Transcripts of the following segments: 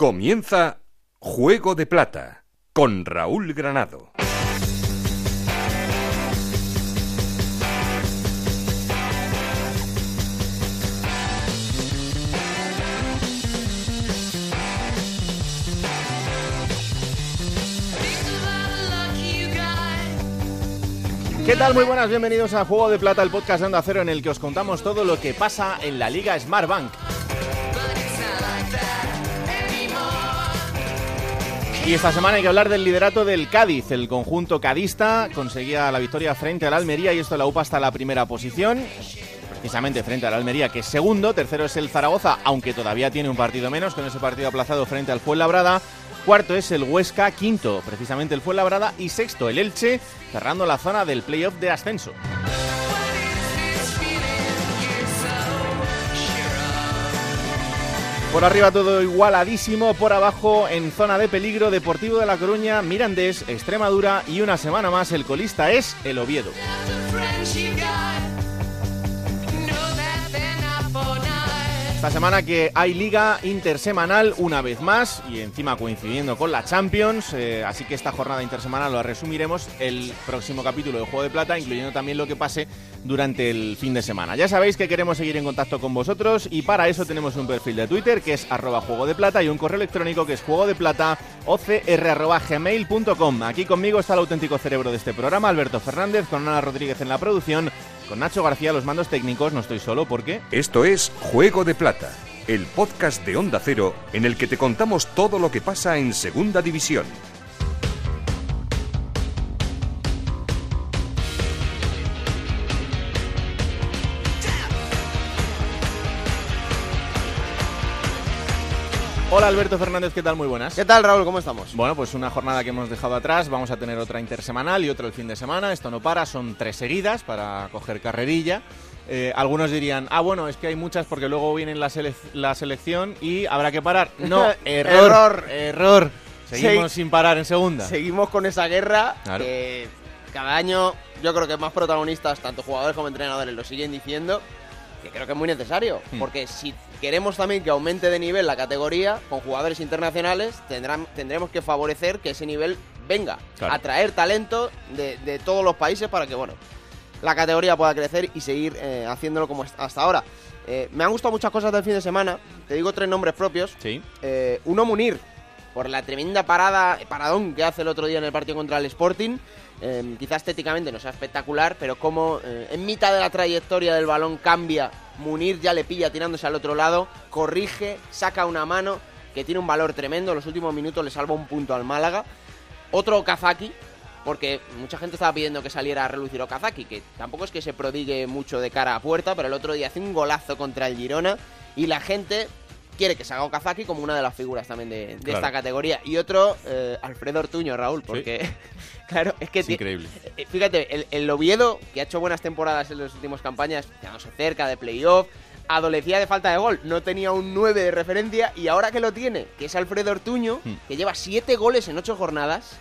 Comienza Juego de Plata con Raúl Granado. ¿Qué tal? Muy buenas, bienvenidos a Juego de Plata, el podcast de Onda Cero en el que os contamos todo lo que pasa en la Liga Smartbank. Y esta semana hay que hablar del liderato del Cádiz. El conjunto cadista conseguía la victoria frente al Almería y esto la UPA hasta la primera posición. Precisamente frente al Almería, que es segundo. Tercero es el Zaragoza, aunque todavía tiene un partido menos, con ese partido aplazado frente al Fuenlabrada. Cuarto es el Huesca, quinto precisamente el Fuenlabrada y sexto el Elche, cerrando la zona del playoff de ascenso. Por arriba todo igualadísimo, por abajo en zona de peligro Deportivo de La Coruña, Mirandés, Extremadura y una semana más el colista es el Oviedo. Esta semana que hay liga intersemanal una vez más y encima coincidiendo con la Champions, eh, así que esta jornada intersemanal lo resumiremos el próximo capítulo de Juego de Plata, incluyendo también lo que pase durante el fin de semana. Ya sabéis que queremos seguir en contacto con vosotros y para eso tenemos un perfil de Twitter que es arroba juego de plata y un correo electrónico que es juego de plata ocr.gmail.com. Aquí conmigo está el auténtico cerebro de este programa, Alberto Fernández, con Ana Rodríguez en la producción con Nacho García los mandos técnicos, no estoy solo porque... Esto es Juego de Plata, el podcast de Onda Cero en el que te contamos todo lo que pasa en Segunda División. Hola Alberto Fernández, ¿qué tal? Muy buenas. ¿Qué tal, Raúl? ¿Cómo estamos? Bueno, pues una jornada que hemos dejado atrás, vamos a tener otra intersemanal y otra el fin de semana, esto no para, son tres seguidas para coger carrerilla. Eh, algunos dirían, ah, bueno, es que hay muchas porque luego viene la, sele la selección y habrá que parar. No, error, error. Seguimos sin parar en segunda. Seguimos con esa guerra claro. que cada año yo creo que más protagonistas, tanto jugadores como entrenadores, lo siguen diciendo, que creo que es muy necesario, hmm. porque si queremos también que aumente de nivel la categoría con jugadores internacionales, tendrán, tendremos que favorecer que ese nivel venga, claro. atraer talento de, de, todos los países para que, bueno, la categoría pueda crecer y seguir eh, haciéndolo como hasta ahora. Eh, me han gustado muchas cosas del fin de semana, te digo tres nombres propios. Sí. Eh, uno, Munir, por la tremenda parada, paradón que hace el otro día en el partido contra el Sporting. Eh, quizá estéticamente no sea espectacular, pero como eh, en mitad de la trayectoria del balón cambia, Munir ya le pilla tirándose al otro lado, corrige, saca una mano que tiene un valor tremendo, en los últimos minutos le salva un punto al Málaga. Otro Okazaki, porque mucha gente estaba pidiendo que saliera a relucir Okazaki, que tampoco es que se prodigue mucho de cara a puerta, pero el otro día hace un golazo contra el Girona y la gente quiere que se haga Okazaki como una de las figuras también de, de claro. esta categoría. Y otro, eh, Alfredo Ortuño, Raúl, porque, ¿Sí? claro, es que... Es increíble. Eh, fíjate, el, el, Oviedo, que ha hecho buenas temporadas en las últimas campañas, quedándose cerca de playoff, adolecía de falta de gol, no tenía un 9 de referencia, y ahora que lo tiene, que es Alfredo Ortuño, hmm. que lleva 7 goles en 8 jornadas,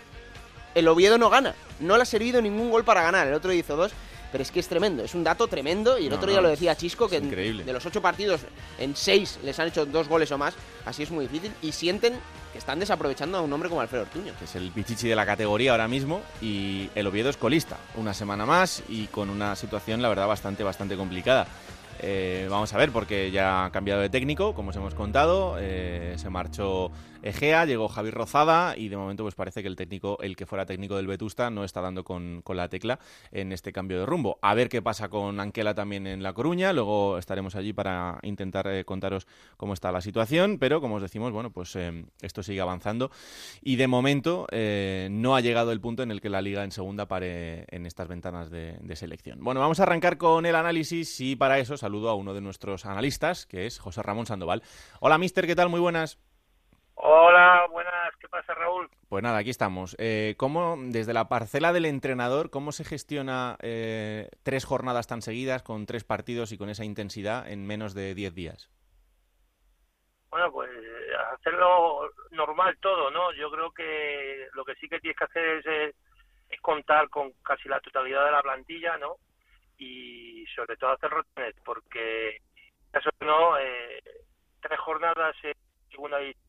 el Oviedo no gana. No le ha servido ningún gol para ganar, el otro hizo dos pero es que es tremendo, es un dato tremendo y el no, otro día no, lo decía Chisco que en, de los ocho partidos en seis les han hecho dos goles o más, así es muy difícil y sienten que están desaprovechando a un hombre como Alfredo Ortuño. Que es el pichichi de la categoría ahora mismo y el Oviedo es colista, una semana más y con una situación la verdad bastante, bastante complicada. Eh, vamos a ver, porque ya ha cambiado de técnico, como os hemos contado. Eh, se marchó Egea, llegó Javi Rozada y de momento pues parece que el técnico, el que fuera técnico del Vetusta, no está dando con, con, la tecla en este cambio de rumbo. A ver qué pasa con Anquela también en La Coruña. Luego estaremos allí para intentar eh, contaros cómo está la situación. Pero como os decimos, bueno, pues eh, esto sigue avanzando. Y de momento eh, no ha llegado el punto en el que la liga en segunda pare en estas ventanas de, de selección. Bueno, vamos a arrancar con el análisis y para eso saludo a uno de nuestros analistas, que es José Ramón Sandoval. Hola, mister, ¿qué tal? Muy buenas. Hola, buenas, ¿qué pasa Raúl? Pues nada, aquí estamos. Eh, ¿Cómo, desde la parcela del entrenador, cómo se gestiona eh, tres jornadas tan seguidas, con tres partidos y con esa intensidad en menos de diez días? Bueno, pues hacerlo normal todo, ¿no? Yo creo que lo que sí que tienes que hacer es, es, es contar con casi la totalidad de la plantilla, ¿no? Y sobre todo hacer rotaciones, porque eso no, eh, tres jornadas en segunda división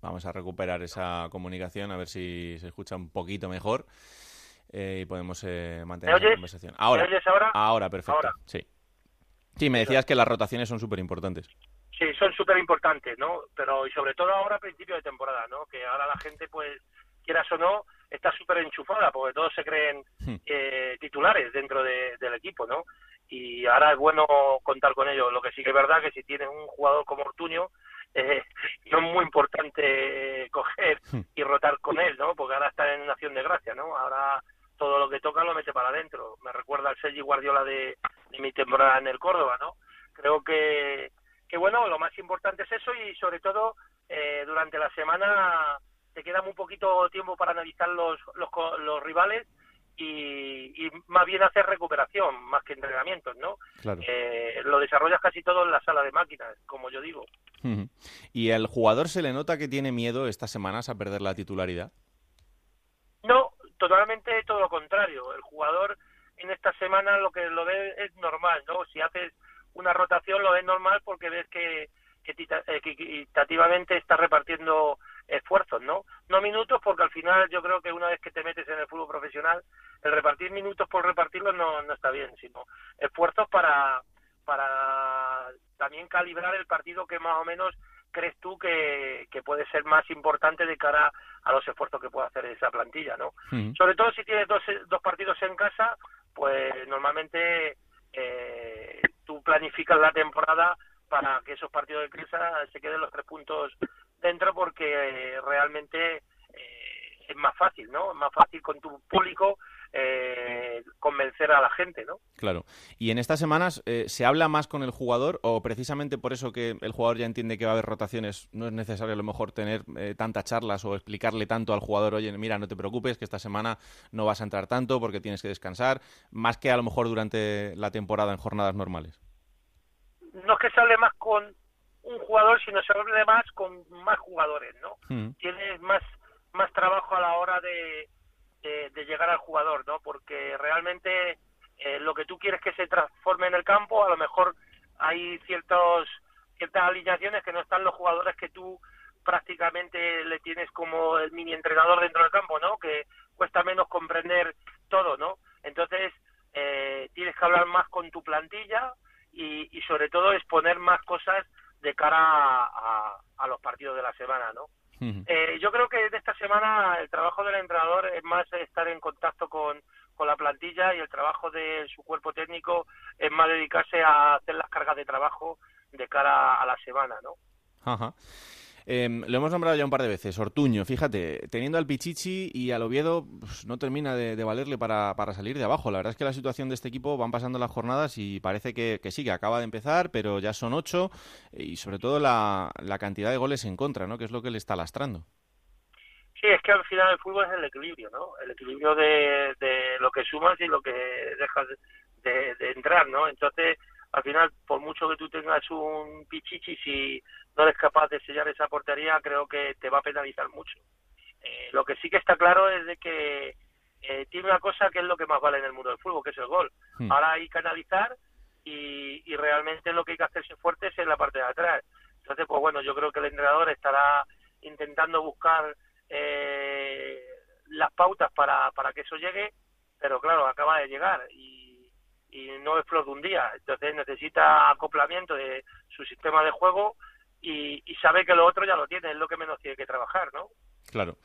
Vamos a recuperar esa comunicación a ver si se escucha un poquito mejor eh, y podemos eh, mantener la conversación. Ahora, ahora? ahora? perfecto. Sí. Sí, me decías que las rotaciones son súper importantes. Sí, son súper importantes, ¿no? Pero y sobre todo ahora a principio de temporada, ¿no? Que ahora la gente, pues, quieras o no, está súper enchufada porque todos se creen hmm. eh, titulares dentro del equipo, ¿no? Y ahora es bueno contar con ellos. Lo que sí que es verdad que si tienes un jugador como Ortuño, eh, no es muy importante coger hmm. y rotar con él, ¿no? Porque ahora está en acción de gracia, ¿no? Ahora todo lo que toca lo mete para adentro. Me recuerda al Sergi Guardiola de, mi temporada en el Córdoba, ¿no? Creo que, que, bueno, lo más importante es eso y sobre todo eh, durante la semana te queda muy poquito tiempo para analizar los, los, los rivales y, más bien hacer recuperación más que entrenamientos, ¿no? Eh, lo desarrollas casi todo en la sala de máquinas, como yo digo. ¿Y el jugador se le nota que tiene miedo estas semanas a perder la titularidad? No, totalmente todo lo contrario. El jugador en esta semana lo que lo ve es normal, ¿no? Si haces una rotación lo ves normal porque ves que, eh, equitativamente estás repartiendo esfuerzos, ¿no? No minutos porque al final yo creo que una vez que te metes en el fútbol profesional, el repartir minutos por repartirlos no está bien, sino esfuerzos para, para también calibrar el partido que más o menos crees tú que, que puede ser más importante de cara a los esfuerzos que puede hacer esa plantilla, ¿no? Sobre todo si tienes dos, dos partidos en casa, pues normalmente eh, tú planificas la temporada para que esos partidos de crisis se queden los tres puntos dentro porque realmente eh, es más fácil, ¿no? Es más fácil con tu público eh, convencer a la gente, ¿no? Claro. Y en estas semanas eh, se habla más con el jugador o precisamente por eso que el jugador ya entiende que va a haber rotaciones, no es necesario a lo mejor tener tantas charlas o explicarle tanto al jugador, oye, mira, no te preocupes que esta semana no vas a entrar tanto porque tienes que descansar, más que a lo mejor durante la temporada en jornadas normales. No es que se hable más con un jugador, sino se hable más con más jugadores, ¿no? Hmm. Tienes más, más trabajo a la hora de, de, llegar al jugador, ¿no? Porque realmente eh, lo que tú quieres que se transforme en el campo, a lo mejor hay ciertos ciertas alineaciones que no están los jugadores que tú prácticamente le tienes como el mini entrenador dentro del campo, ¿no? Que cuesta menos comprender todo, ¿no? Entonces, eh, tienes que hablar más con tu plantilla y, y sobre todo exponer más cosas de cara a, a, los partidos de la semana, ¿no? Eh, yo creo que de esta semana el trabajo del entrenador es más estar en contacto con, con la plantilla y el trabajo de su cuerpo técnico es más dedicarse a hacer las cargas de trabajo de cara Em, lo hemos nombrado ya un par de veces. Ortuño, fíjate, teniendo al Pichichi y al Oviedo, pues, no termina de, valerle para, para, salir de abajo. La verdad es que la situación de este equipo van pasando las jornadas y parece que, que sí, que acaba de empezar, pero ya son ocho y sobre todo la, la cantidad de goles en contra, ¿no? Que es lo que le está lastrando. Sí, es que al final el fútbol es el equilibrio, ¿no? El equilibrio de, de lo que sumas y lo que dejas de, de entrar, ¿no? Entonces, al final, por mucho que tú tengas un pichichi, si no eres capaz de sellar esa portería, creo que te va a penalizar mucho. Eh, lo que sí que está claro es de que eh, tiene una cosa que es lo que más vale en el mundo del fútbol, que es el gol. Hmm. Ahora hay que analizar y, y realmente lo que hay que hacerse fuerte es en la parte de atrás. Entonces, pues bueno, yo creo que el entrenador estará intentando buscar eh, las pautas para, para que eso llegue, pero claro, acaba de llegar y y no es flor de un día. Entonces necesita acoplamiento de su sistema de juego y, y sabe que lo otro ya lo tiene, es lo que menos tiene que trabajar, ¿no? Claro.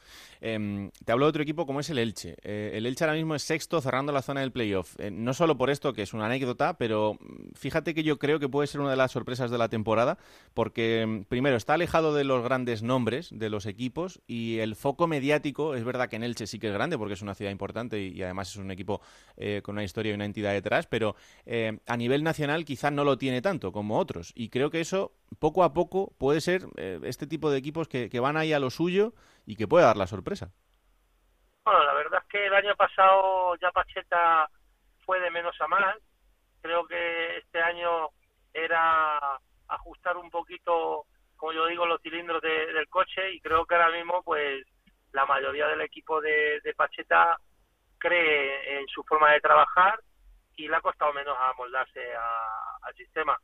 Em, te hablo de otro equipo como es el Elche. Eh, el Elche ahora mismo es sexto cerrando la zona del playoff. Eh, no solo por esto, que es una anécdota, pero mm, fíjate que yo creo que puede ser una de las sorpresas de la temporada, porque mm, primero está alejado de los grandes nombres de los equipos y el foco mediático, es verdad que en Elche sí que es grande porque es una ciudad importante y, además es un equipo eh, con una historia y una entidad detrás, pero a nivel nacional quizá no lo tiene tanto como otros. Y creo que eso poco a poco puede ser este tipo de equipos que, que van ahí a lo suyo y que puede dar la sorpresa. Bueno, la verdad es que el año pasado ya Pacheta fue de menos a más. Creo que este año era ajustar un poquito, como yo digo, los cilindros del coche y creo que ahora mismo pues la mayoría del equipo de, Pacheta cree en su forma de trabajar y le ha costado menos amoldarse al sistema.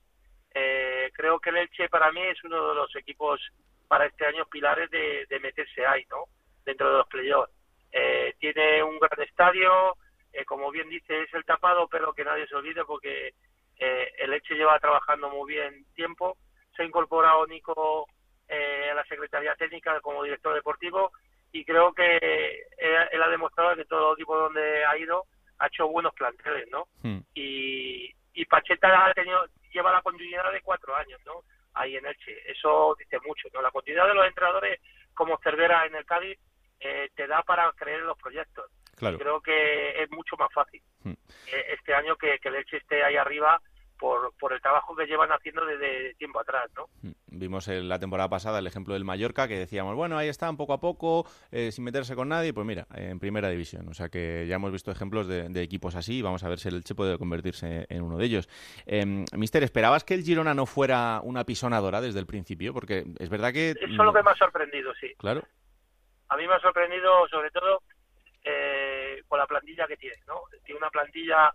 Eh, creo que el Elche para mí es uno de los equipos para este año pilares de, de meterse ahí, ¿no? Dentro de los playoffs. Eh, tiene un gran estadio, eh, como bien dice, es el tapado, pero que nadie se olvide porque eh, el Elche lleva trabajando muy bien tiempo. Se ha incorporado Nico eh, a la Secretaría Técnica como director deportivo y creo que él, él ha demostrado que todo equipo donde ha ido ha hecho buenos planteles, ¿no? Hmm. Y, y Pacheta ha tenido, lleva la continuidad de cuatro años, ¿no? Ahí en Elche. Eso dice mucho, ¿no? La continuidad de los entrenadores como Cervera en el Cádiz eh, te da para creer en los proyectos. Claro. Creo que es mucho más fácil Hmm. eh, este año que, que el Elche esté ahí arriba por, por el trabajo que llevan haciendo desde tiempo atrás, ¿no? Mm. Vimos en la temporada pasada el ejemplo del Mallorca, que decíamos, bueno, ahí están poco a poco, eh, sin meterse con nadie, pues mira, en primera división. O sea que ya hemos visto ejemplos de, de equipos así y vamos a ver si el Elche puede convertirse en uno de ellos. Eh, Mister, ¿esperabas que el Girona no fuera una pisonadora desde el principio? Porque es verdad que... Eso es lo que me ha sorprendido, sí. Claro. A mí me ha sorprendido sobre todo eh, con la plantilla que tiene, ¿no? Tiene una plantilla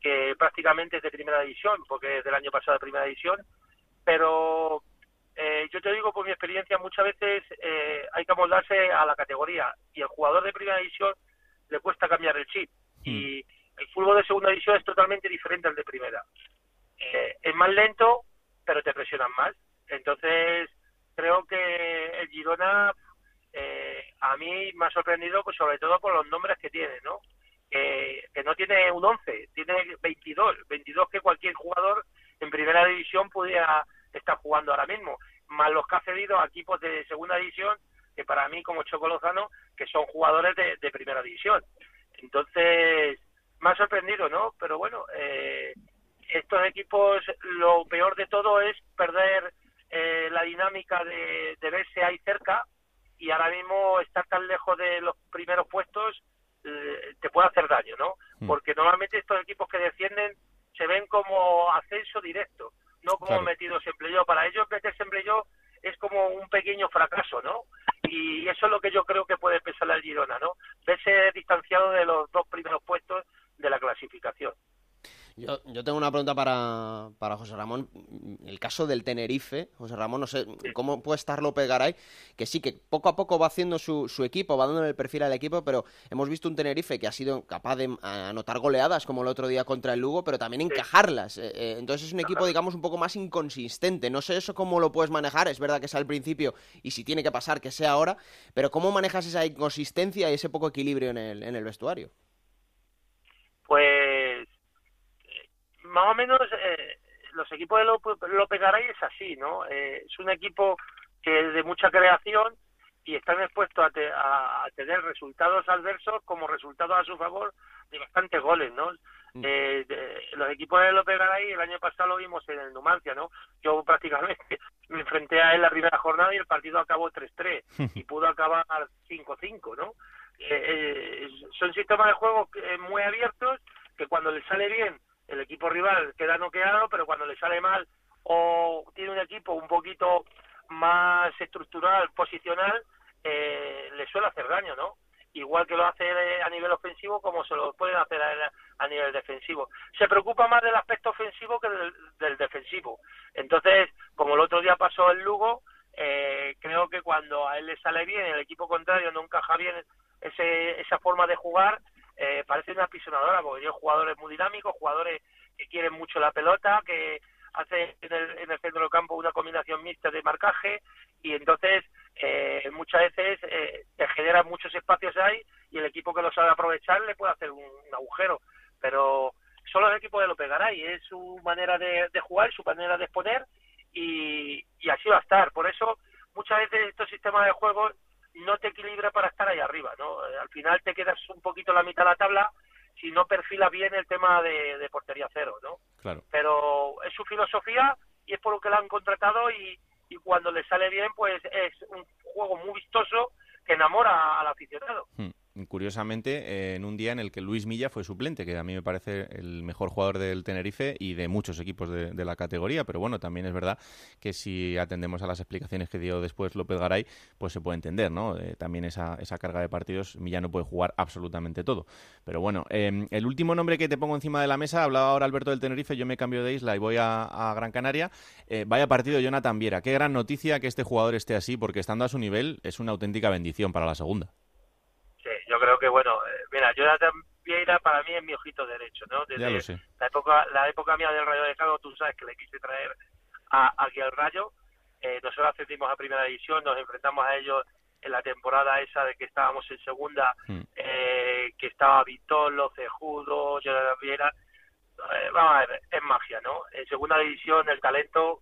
que prácticamente es de primera división, porque es del año pasado de primera división, pero eh, yo te digo por mi experiencia, muchas veces eh, hay que amoldarse a la categoría y el jugador de primera división le cuesta cambiar el chip y el fútbol de segunda división es totalmente diferente al de primera. Eh, es más lento, pero te presionan más. Entonces, creo que el Girona eh, a mí me ha sorprendido pues sobre todo por los nombres que tiene, ¿no? Que, que no tiene un 11, tiene 22, 22 que cualquier jugador en primera división pudiera estar jugando ahora mismo, más los que ha cedido a equipos de segunda división, que para mí como Choco Lozano, que son jugadores de, de primera división. Entonces, me ha sorprendido, ¿no? Pero bueno, eh, estos equipos, lo peor de todo es perder eh, la dinámica de, de verse ahí cerca y ahora mismo estar tan lejos de los primeros puestos eh, te puede hacer daño, ¿no? Mm. Porque normalmente estos equipos que descienden se ven como ascenso directo, no como Claro. metidos en playoff. Para ellos meterse en playoff es como un pequeño fracaso, ¿no? Y eso es lo que yo creo que puede pesar al Girona, ¿no? Verse distanciado de los dos primeros puestos de la clasificación. Yo, yo tengo una pregunta para, para José Ramón. El caso del Tenerife, José Ramón, no sé cómo puede estar López Garay, que sí, que poco a poco va haciendo su, su equipo, va dándole el perfil al equipo, pero hemos visto un Tenerife que ha sido capaz de anotar goleadas, como el otro día contra el Lugo, pero también encajarlas. Eh, eh, entonces es un equipo, digamos, un poco más inconsistente. No sé eso cómo lo puedes manejar, es verdad que es al principio y si tiene que pasar, que sea ahora, pero ¿cómo manejas esa inconsistencia y ese poco equilibrio en el, en el vestuario? Pues más o menos eh, los equipos de López, López Garay es así, ¿no? Eh, es un equipo que es de mucha creación y están expuestos a, te- a- a tener resultados adversos como resultados a su favor de bastantes goles, ¿no? Mm. Eh, de- los equipos de López Garay el año pasado lo vimos en el Numancia, ¿no? Yo prácticamente me enfrenté a él la primera jornada y el partido acabó 3-3 y pudo acabar 5-5, ¿no? Eh, eh, son sistemas de juego que- muy abiertos que cuando le sale bien el equipo rival queda noqueado, pero cuando le sale mal o tiene un equipo un poquito más estructural, posicional, eh, le suele hacer daño, ¿no? Igual que lo hace a nivel ofensivo como se lo pueden hacer a, a nivel defensivo. Se preocupa más del aspecto ofensivo que del, defensivo. Entonces, como el otro día pasó el Lugo, eh, creo que cuando a él le sale bien, el equipo contrario no encaja bien ese, esa forma de jugar, eh, parece una pisonadora, porque yo jugadores muy dinámicos, jugadores que quieren mucho la pelota, que hace en el, en el centro del campo una combinación mixta de marcaje y entonces eh, muchas veces eh, generan muchos espacios ahí y el equipo que lo sabe aprovechar le puede hacer un, agujero. Pero solo el equipo de lo pegará y es su manera de, de jugar su manera de exponer y así va a estar. Por eso muchas veces estos sistemas de juego no te equilibra para estar ahí arriba no Eh, al final te quedas un poquito en la mitad de la tabla si no perfilas bien el tema de, de portería cero no Claro. pero es su filosofía y es por lo que la han contratado y, y cuando le sale bien pues es un juego muy vistoso que enamora al aficionado. Hmm. Curiosamente, en un día en el que Luis Milla fue suplente, que a mí me parece el mejor jugador del Tenerife y de muchos equipos de, la categoría. Pero bueno, también es verdad que si atendemos a las explicaciones que dio después López Garay, pues se puede entender, ¿no? Eh, también esa, esa carga de partidos, Milla no puede jugar absolutamente todo. Pero bueno, em, el último nombre que te pongo encima de la mesa, hablaba ahora Alberto del Tenerife, yo me cambio de isla y voy a, Gran Canaria. Eh, vaya partido Jonathan Viera. Qué gran noticia que este jugador esté así, porque estando a su nivel es una auténtica bendición para la segunda. Creo que, bueno, eh, mira, Jonathan Vieira para mí es mi ojito derecho, ¿no? Desde La época, la época mía del Rayo de Cago, tú sabes que le quise traer a, aquí al Rayo. Eh, nosotros ascendimos a primera división, nos enfrentamos a ellos en la temporada esa de que estábamos en segunda, hmm. eh, que estaba Vitolo, Cejudo, Jonathan Vieira. Eh, vamos a ver, es magia, ¿no? En segunda división el talento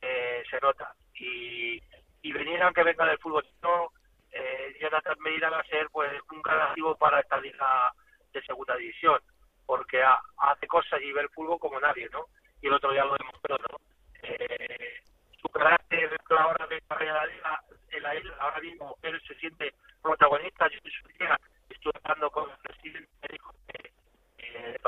eh, se nota. Y, y venir aunque venga del fútbol no eh, Jonathan Medina va a ser pues un gran para esta liga de segunda división, porque hace cosas y ve el fútbol como nadie, ¿no? Y el otro día lo demostró, ¿no? Eh, su carácter la hora de la liga, en la isla, ahora mismo él se siente protagonista. Yo en su día estuve hablando con el presidente, me dijo que, eh,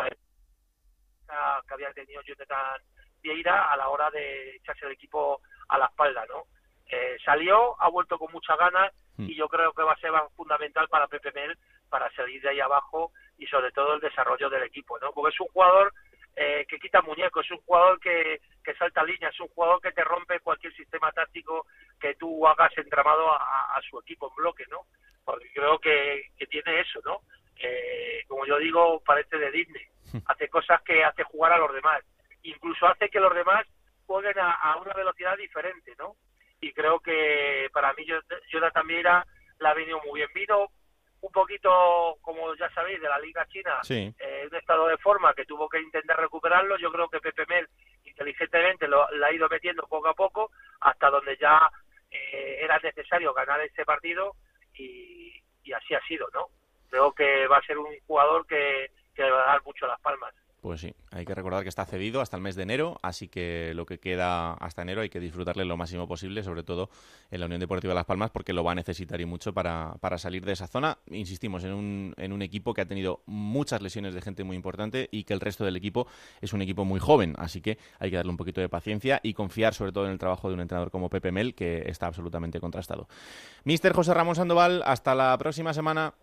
que había tenido Jonathan Vieira a la hora de echarse el equipo a la espalda, ¿no? Eh, salió, ha vuelto con muchas ganas hmm. y yo creo que va a ser fundamental para Pepe Mel para salir de ahí abajo y sobre todo el desarrollo del equipo, ¿no? Porque es un jugador eh, que quita muñecos, es un jugador que, que salta líneas, es un jugador que te rompe cualquier sistema táctico que tú hagas entramado a, su equipo en bloque, ¿no? Porque creo que, que tiene eso, ¿no? Eh, como yo digo, parece de Disney. Hmm. Hace cosas que hace jugar a los demás. Incluso hace que los demás jueguen a, a una velocidad diferente, ¿no? Y creo que para mí Jonathan Vieira la ha venido muy bien. Vino un poquito, como ya sabéis, de la Liga China, en eh, un estado de forma que tuvo que intentar recuperarlo. Yo creo que Pepe Mel inteligentemente lo, ha ido metiendo poco a poco hasta donde ya eh, era necesario ganar este partido y, así ha sido, ¿no? Creo que va a ser un jugador que, que le va a dar mucho las palmas. Pues sí, hay que recordar que está cedido hasta el mes de enero, así que lo que queda hasta enero hay que disfrutarle lo máximo posible, sobre todo en la Unión Deportiva de Las Palmas, porque lo va a necesitar y mucho para, para salir de esa zona. Insistimos, en un, en un equipo que ha tenido muchas lesiones de gente muy importante y que el resto del equipo es un equipo muy joven, así que hay que darle un poquito de paciencia y confiar sobre todo en el trabajo de un entrenador como Pepe Mel, que está absolutamente contrastado. Mister José Ramón Sandoval, hasta la próxima semana.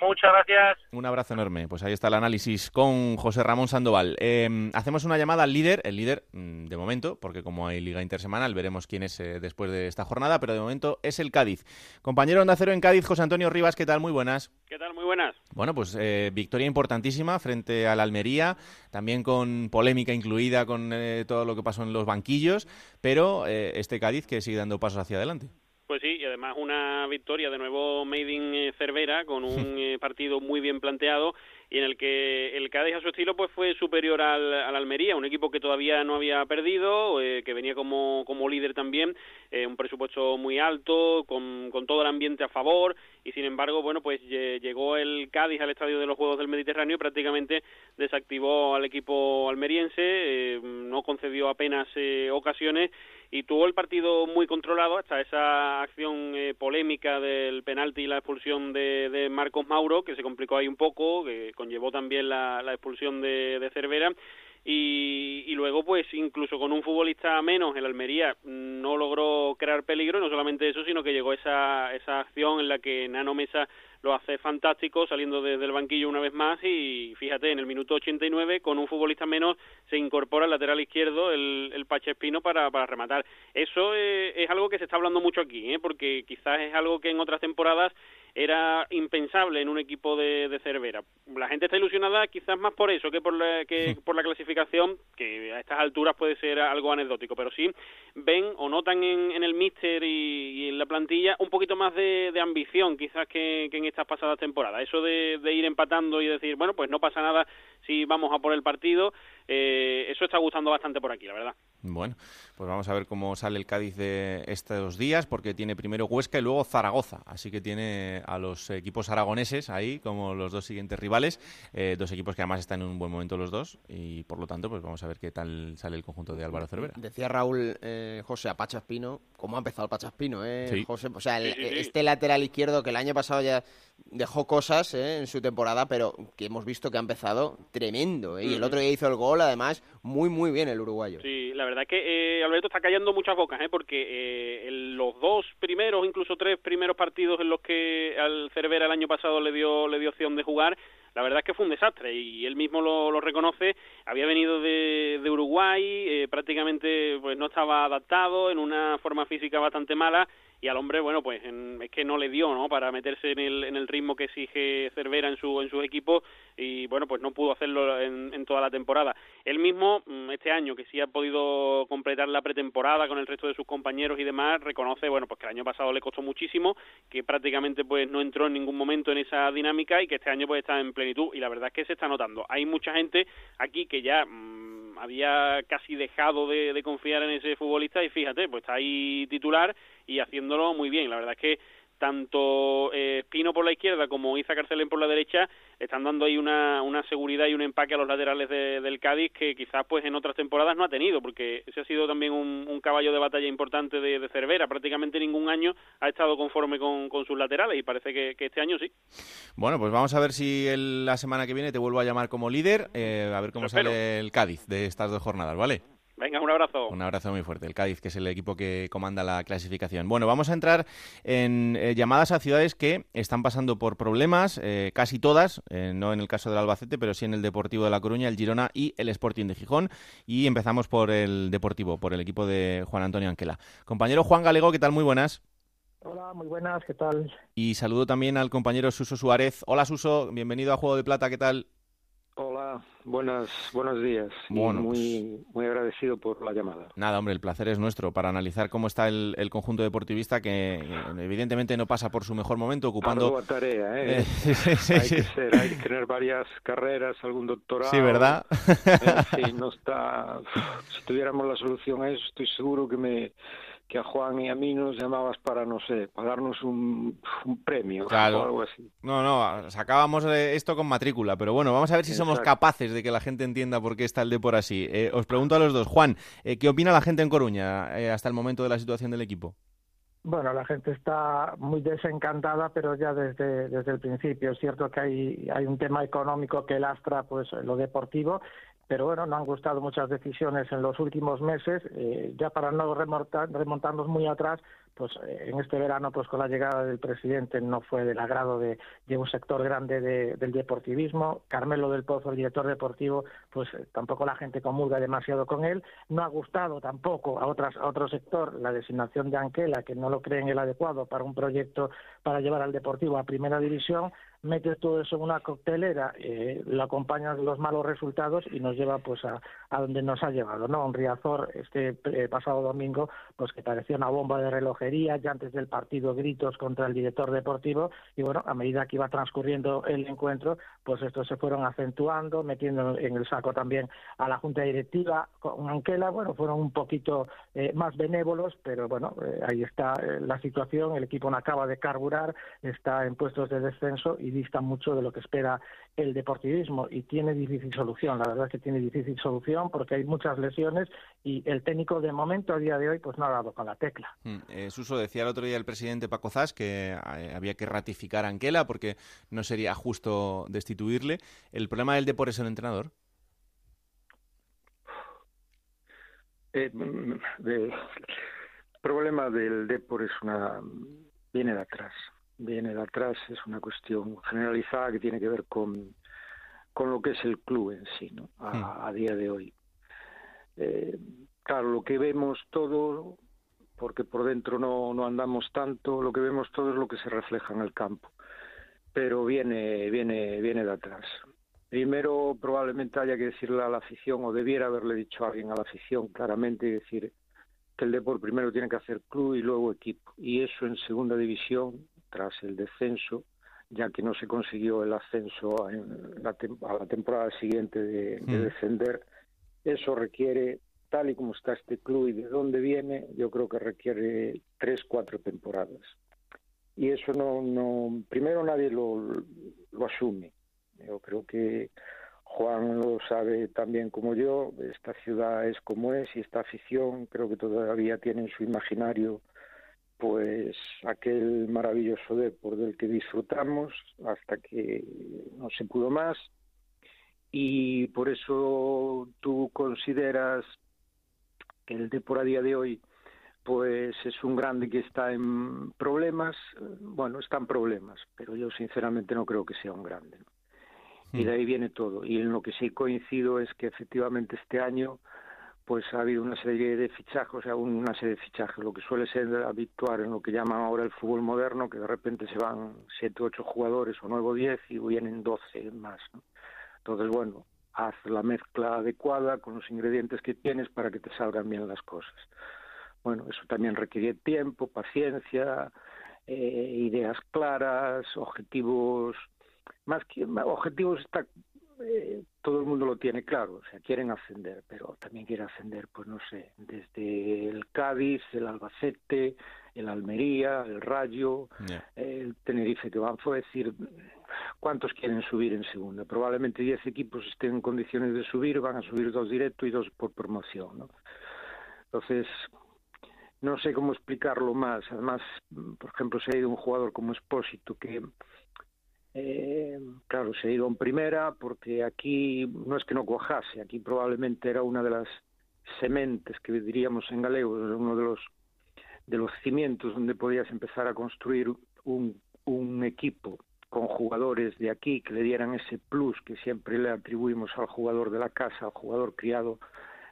Muchas gracias. Un abrazo enorme. Pues ahí está el análisis con José Ramón Sandoval. Em, hacemos una llamada al líder, el líder mm, de momento, porque como hay liga intersemanal, veremos quién es eh, después de esta jornada, pero de momento es el Cádiz. Compañero Onda Cero en Cádiz, José Antonio Rivas, ¿qué tal? Muy buenas. ¿Qué tal? Muy buenas. Bueno, pues eh, victoria importantísima frente al Almería, también con polémica incluida con eh, todo lo que pasó en los banquillos, pero este Cádiz que sigue dando pasos hacia adelante. Pues sí, y además una victoria de nuevo Made in eh, Cervera con un eh, partido muy bien planteado y en el que el Cádiz a su estilo pues fue superior al, al Almería, un equipo que todavía no había perdido, eh, que venía como, como líder también, un presupuesto muy alto, con, con todo el ambiente a favor y sin embargo, bueno, pues llegó el Cádiz al estadio de los Juegos del Mediterráneo y prácticamente desactivó al equipo almeriense, no concedió apenas ocasiones y tuvo el partido muy controlado hasta esa acción eh, polémica del penalti y la expulsión de, de, Marcos Mauro, que se complicó ahí un poco, que conllevó también la, expulsión de Cervera. Y, y, luego pues incluso con un futbolista menos el Almería no logró crear peligro no solamente eso sino que llegó esa esa acción en la que Nano Mesa lo hace fantástico saliendo desde el banquillo una vez más y fíjate, en el minuto 89 con un futbolista menos se incorpora el lateral izquierdo, el, el Pache Espino para, para rematar. Eso es, es algo que se está hablando mucho aquí, ¿eh? porque quizás es algo que en otras temporadas era impensable en un equipo de, de Cervera. La gente está ilusionada quizás más por eso que por la, que por la clasificación, que a estas alturas puede ser algo anecdótico, pero sí ven o notan en, en el míster y, en la plantilla un poquito más de, de ambición quizás que, que, en estas pasadas temporadas. Eso de, de ir empatando y decir, bueno, pues no pasa nada si vamos a por el partido, eh, eso está gustando bastante por aquí, la verdad. Bueno, pues vamos a ver cómo sale el Cádiz de estos días, porque tiene primero Huesca y luego Zaragoza. Así que tiene a los equipos aragoneses ahí como los dos siguientes rivales, eh, dos equipos que además están en un buen momento los dos, y por lo tanto, pues vamos a ver qué tal sale el conjunto de Álvaro Cervera. Decía Raúl eh, José a Pachaspino, ¿cómo ha empezado el Pachaspino, eh, Sí. José? O sea, el- Sí, sí, sí. este lateral izquierdo que el año pasado ya dejó cosas eh, en su temporada, pero que hemos visto que ha empezado tremendo. eh, Y el otro día hizo el gol, además, muy, muy bien el uruguayo. Sí, la verdad es que eh, Alberto está callando muchas bocas, ¿eh? porque eh, en los dos primeros, incluso tres primeros partidos en los que al Cervera el año pasado le dio, le dio opción de jugar, la verdad es que fue un desastre y él mismo lo, lo reconoce. Había venido de, de Uruguay, eh, prácticamente pues no estaba adaptado, en una forma física bastante mala y al hombre, bueno, pues en- es que no le dio, ¿no? Para meterse en el, en el ritmo que exige Cervera en su en sus equipos y bueno, pues no pudo hacerlo en, en toda la temporada. Él mismo mm, este año que sí ha podido completar la pretemporada con el resto de sus compañeros y demás, reconoce, bueno, pues que el año pasado le costó muchísimo, que prácticamente pues no entró en ningún momento en esa dinámica y que este año pues está en plenitud y la verdad es que se está notando. Hay mucha gente aquí que ya mm, había casi dejado de, de confiar en ese futbolista y fíjate, pues está ahí titular y haciéndolo muy bien. La verdad es que tanto eh, Espino por la izquierda como Iza Carcelén por la derecha están dando ahí una, una seguridad y un empaque a los laterales de- del Cádiz que quizás pues en otras temporadas no ha tenido porque ese ha sido también un, un caballo de batalla importante de, de Cervera prácticamente ningún año ha estado conforme con, con sus laterales y parece que, que este año sí Bueno, pues vamos a ver si el- la semana que viene te vuelvo a llamar como líder, eh, a ver cómo espero. sale el Cádiz de estas dos jornadas, ¿vale? Venga un abrazo Un abrazo muy fuerte. El Cádiz, que es el equipo que comanda la clasificación. Bueno, vamos a entrar en eh, llamadas a ciudades que están pasando por problemas, eh, casi todas, eh, no en el caso del Albacete, pero sí en el Deportivo de La Coruña, el Girona y el Sporting de Gijón. Y empezamos por el Deportivo, por el equipo de Juan Antonio Anquela. Compañero Juan Galego, ¿qué tal? Muy buenas. Hola, muy buenas, ¿qué tal? Y saludo también al compañero Suso Suárez. Hola Suso, bienvenido a Juego de Plata, ¿qué tal? Hola, buenas, buenos días. Bueno, muy, muy agradecido por la llamada. Nada, hombre, el placer es nuestro para analizar cómo está el, el conjunto deportivista que eh, evidentemente no pasa por su mejor momento, ocupando... Ardua tarea, ¿eh? Eh, sí, sí, sí, hay que ser, hay que tener varias carreras, algún doctorado. Sí, ¿verdad? No está. Si tuviéramos la solución a eso, estoy seguro que me que a Juan y a mí nos llamabas para, no sé, pagarnos un, un premio Claro. o algo así. No, no, sacábamos eh, esto con matrícula, pero bueno, vamos a ver si somos capaces de que la gente entienda por qué está el de por así. Eh, os pregunto a los dos, Juan, eh, ¿qué opina la gente en Coruña eh, hasta el momento de la situación del equipo? Bueno, la gente está muy desencantada, pero ya desde, desde el principio. Es cierto que hay, hay un tema económico que lastra pues lo deportivo, pero bueno, no han gustado muchas decisiones en los últimos meses. Eh, ya para no remontar, remontarnos muy atrás, pues eh, en este verano, pues con la llegada del presidente no fue del agrado de, un sector grande de- del deportivismo. Carmelo del Pozo, el director deportivo, pues eh, tampoco la gente comulga demasiado con él. No ha gustado tampoco a, otras, a otro sector la designación de Anquela, que no lo creen el adecuado para un proyecto para llevar al deportivo a primera división. Metes todo eso en una coctelera, eh, lo acompañan los malos resultados y nos lleva pues a, a donde nos ha llevado, ¿no? Un Riazor este eh, pasado domingo, pues que parecía una bomba de relojería, ya antes del partido gritos contra el director deportivo y bueno, a medida que iba transcurriendo el encuentro, pues estos se fueron acentuando, metiendo en el saco también a la junta directiva con Anquela, bueno, fueron un poquito eh, más benévolos, pero bueno, eh, ahí está eh, la situación, el equipo no acaba de carburar, está en puestos de descenso y dista mucho de lo que espera el deportivismo y tiene difícil solución, la verdad es que tiene difícil solución porque hay muchas lesiones y el técnico de momento a día de hoy pues no ha dado con la tecla. Mm, eh, Suso, decía el otro día el presidente Paco Zas que eh, había que ratificar a Anquela porque no sería justo destituirle. ¿El problema del Depor es el entrenador? Eh, mm, de- el problema del Depor es una viene de atrás, viene de atrás, es una cuestión generalizada que tiene que ver con, con lo que es el club en sí, ¿no? A, a día de hoy. Eh, claro, lo que vemos todo, porque por dentro no, no andamos tanto, lo que vemos todo es lo que se refleja en el campo, pero viene, viene, viene de atrás. Primero probablemente haya que decirle a la afición, o debiera haberle dicho a alguien a la afición claramente, y decir que el Depor primero tiene que hacer club y luego equipo. Y eso en segunda división, tras el descenso, ya que no se consiguió el ascenso en la a la temporada siguiente de, de Mm. descender, eso requiere tal y como está este club y de dónde viene, yo creo que requiere tres, cuatro temporadas. Y eso no, no primero nadie lo, lo asume. Yo creo que Juan lo sabe también como yo, esta ciudad es como es y esta afición creo que todavía tiene en su imaginario pues aquel maravilloso deporte del que disfrutamos hasta que no se pudo más y por eso tú consideras que el deporte a día de hoy pues es un grande que está en problemas, bueno, está en problemas, pero yo sinceramente no creo que sea un grande. Y de hmm. ahí viene todo. Y en lo que sí coincido es que efectivamente este año pues ha habido una serie de fichajes, o sea, una serie de fichajes, lo que suele ser habitual en lo que llaman ahora el fútbol moderno, que de repente se van siete, ocho jugadores o nueve o diez y vienen doce más. Entonces, bueno, haz la mezcla adecuada con los ingredientes que tienes para que te salgan bien las cosas. Bueno, eso también requiere tiempo, paciencia, eh, ideas claras, objetivos más que objetivos está eh, todo el mundo lo tiene claro, o sea, quieren ascender, pero también quiere ascender, pues no sé, desde el Cádiz, el Albacete, el Almería, el Rayo, el Tenerife, que vamos a decir, ¿cuántos quieren subir en segunda? Probablemente 10 equipos estén en condiciones de subir, van a subir dos directo y dos por promoción, ¿no? Entonces, no sé cómo explicarlo más. Además, por ejemplo, se ha ido un jugador como Espósito que eh, claro, se ido en primera porque aquí no es que no cuajase, aquí probablemente era una de las sementes que diríamos en galego, uno de los de los cimientos donde podías empezar a construir un equipo con jugadores de aquí que le dieran ese plus que siempre le atribuimos al jugador de la casa, al jugador criado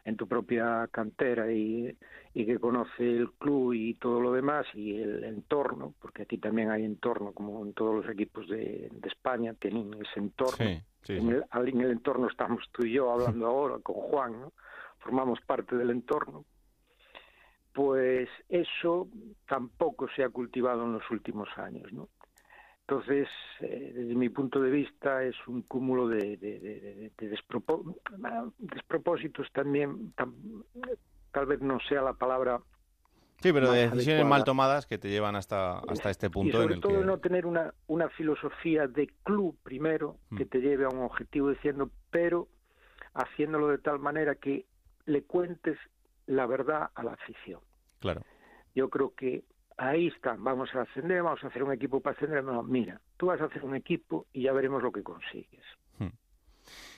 en tu propia cantera y, que conoce el club y todo lo demás y el entorno, porque aquí también hay entorno, como en todos los equipos de, España, tienen ese entorno. En, el, en, el, entorno estamos tú y yo hablando ahora con Juan, ¿no? formamos parte del entorno. Pues eso tampoco se ha cultivado en los últimos años, ¿no? Entonces, eh, desde mi punto de vista, es un cúmulo de, de, despropósitos también, tal vez no sea la palabra. Sí, pero de decisiones mal tomadas que te llevan hasta, hasta este punto. Y sobre todo no tener una, una filosofía de club primero que mm. te lleve a un objetivo diciendo, pero haciéndolo de tal manera que le cuentes la verdad a la afición. Claro. Yo creo que ahí está, vamos a ascender, vamos a hacer un equipo para ascender. No, mira, tú vas a hacer un equipo y ya veremos lo que consigues. Hmm.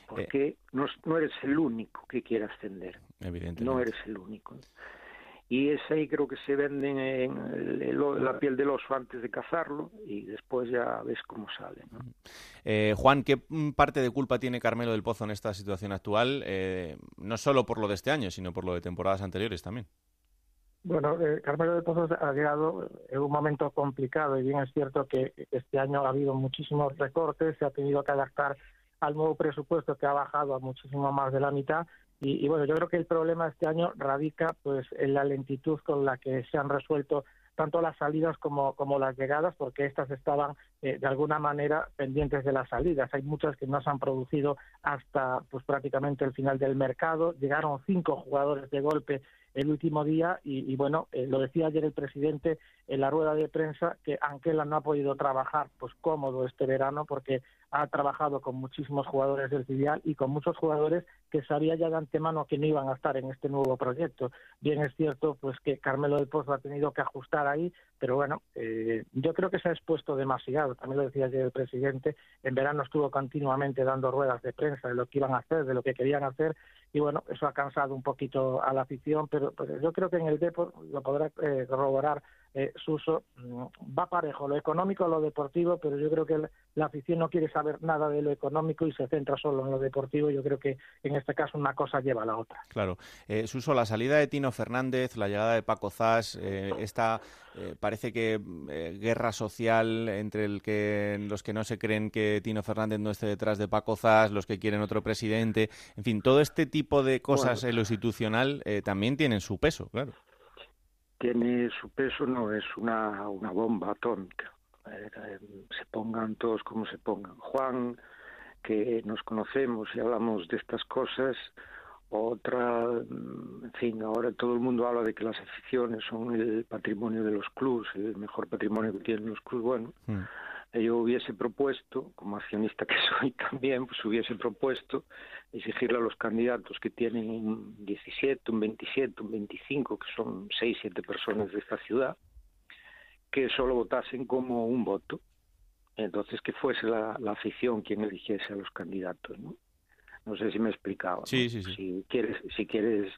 Porque eh. no, no, eres el único que quiere ascender. Evidentemente. No eres el único. Y es ahí creo que se venden en la piel del oso antes de cazarlo y después ya ves cómo sale. ¿no? Eh, Juan, ¿qué parte de culpa tiene Carmelo del Pozo en esta situación actual? Eh, no solo por lo de este año, sino por lo de temporadas anteriores también. Bueno, eh, Carmelo de Pozos ha llegado en un momento complicado y bien es cierto que este año ha habido muchísimos recortes, se ha tenido que adaptar al nuevo presupuesto que ha bajado a muchísimo más de la mitad y, bueno, yo creo que el problema este año radica pues en la lentitud con la que se han resuelto tanto las salidas como, como las llegadas, porque estas estaban eh, de alguna manera pendientes de las salidas. Hay muchas que no se han producido hasta pues prácticamente el final del mercado. Llegaron cinco jugadores de golpe el último día y, bueno, eh, lo decía ayer el presidente en la rueda de prensa que Anquela no ha podido trabajar pues cómodo este verano porque ha trabajado con muchísimos jugadores del filial y con muchos jugadores que sabía ya de antemano que no iban a estar en este nuevo proyecto. Bien es cierto pues que Carmelo del Pozo ha tenido que ajustar ahí, pero bueno, eh, yo creo que se ha expuesto demasiado. También lo decía ayer el presidente, en verano estuvo continuamente dando ruedas de prensa de lo que iban a hacer, de lo que querían hacer y bueno, eso ha cansado un poquito a la afición, pero, yo creo que en el Depor lo podrá eh, corroborar eh, Suso, mm, va parejo lo económico a lo deportivo, pero yo creo que la, afición no quiere saber nada de lo económico y se centra solo en lo deportivo. Yo creo que en este caso una cosa lleva a la otra. Claro. Eh, Suso, la salida de Tino Fernández, la llegada de Paco Zas, eh, esta eh, parece que guerra social entre el que los que no se creen que Tino Fernández no esté detrás de Paco Zas, los que quieren otro presidente, en fin, todo este tipo de cosas en lo institucional también tienen su peso, claro tiene su peso, no es una, una bomba atómica. Eh, se pongan todos como se pongan. Juan, que nos conocemos y hablamos de estas cosas, Otra, mm, en fin, ahora todo el mundo habla de que las aficiones son el patrimonio de los clubes, el mejor patrimonio que tienen los clubes. Bueno, mm. Yo hubiese propuesto, como accionista que soy también, pues hubiese propuesto exigirle a los candidatos que tienen un 17, un 27, un 25, que son 6, 7 personas de esta ciudad, que solo votasen como un voto. Entonces, que fuese la, la afición quien eligiese a los candidatos, ¿no? No sé si me he explicado. Sí, sí, sí. Si quieres, si quieres,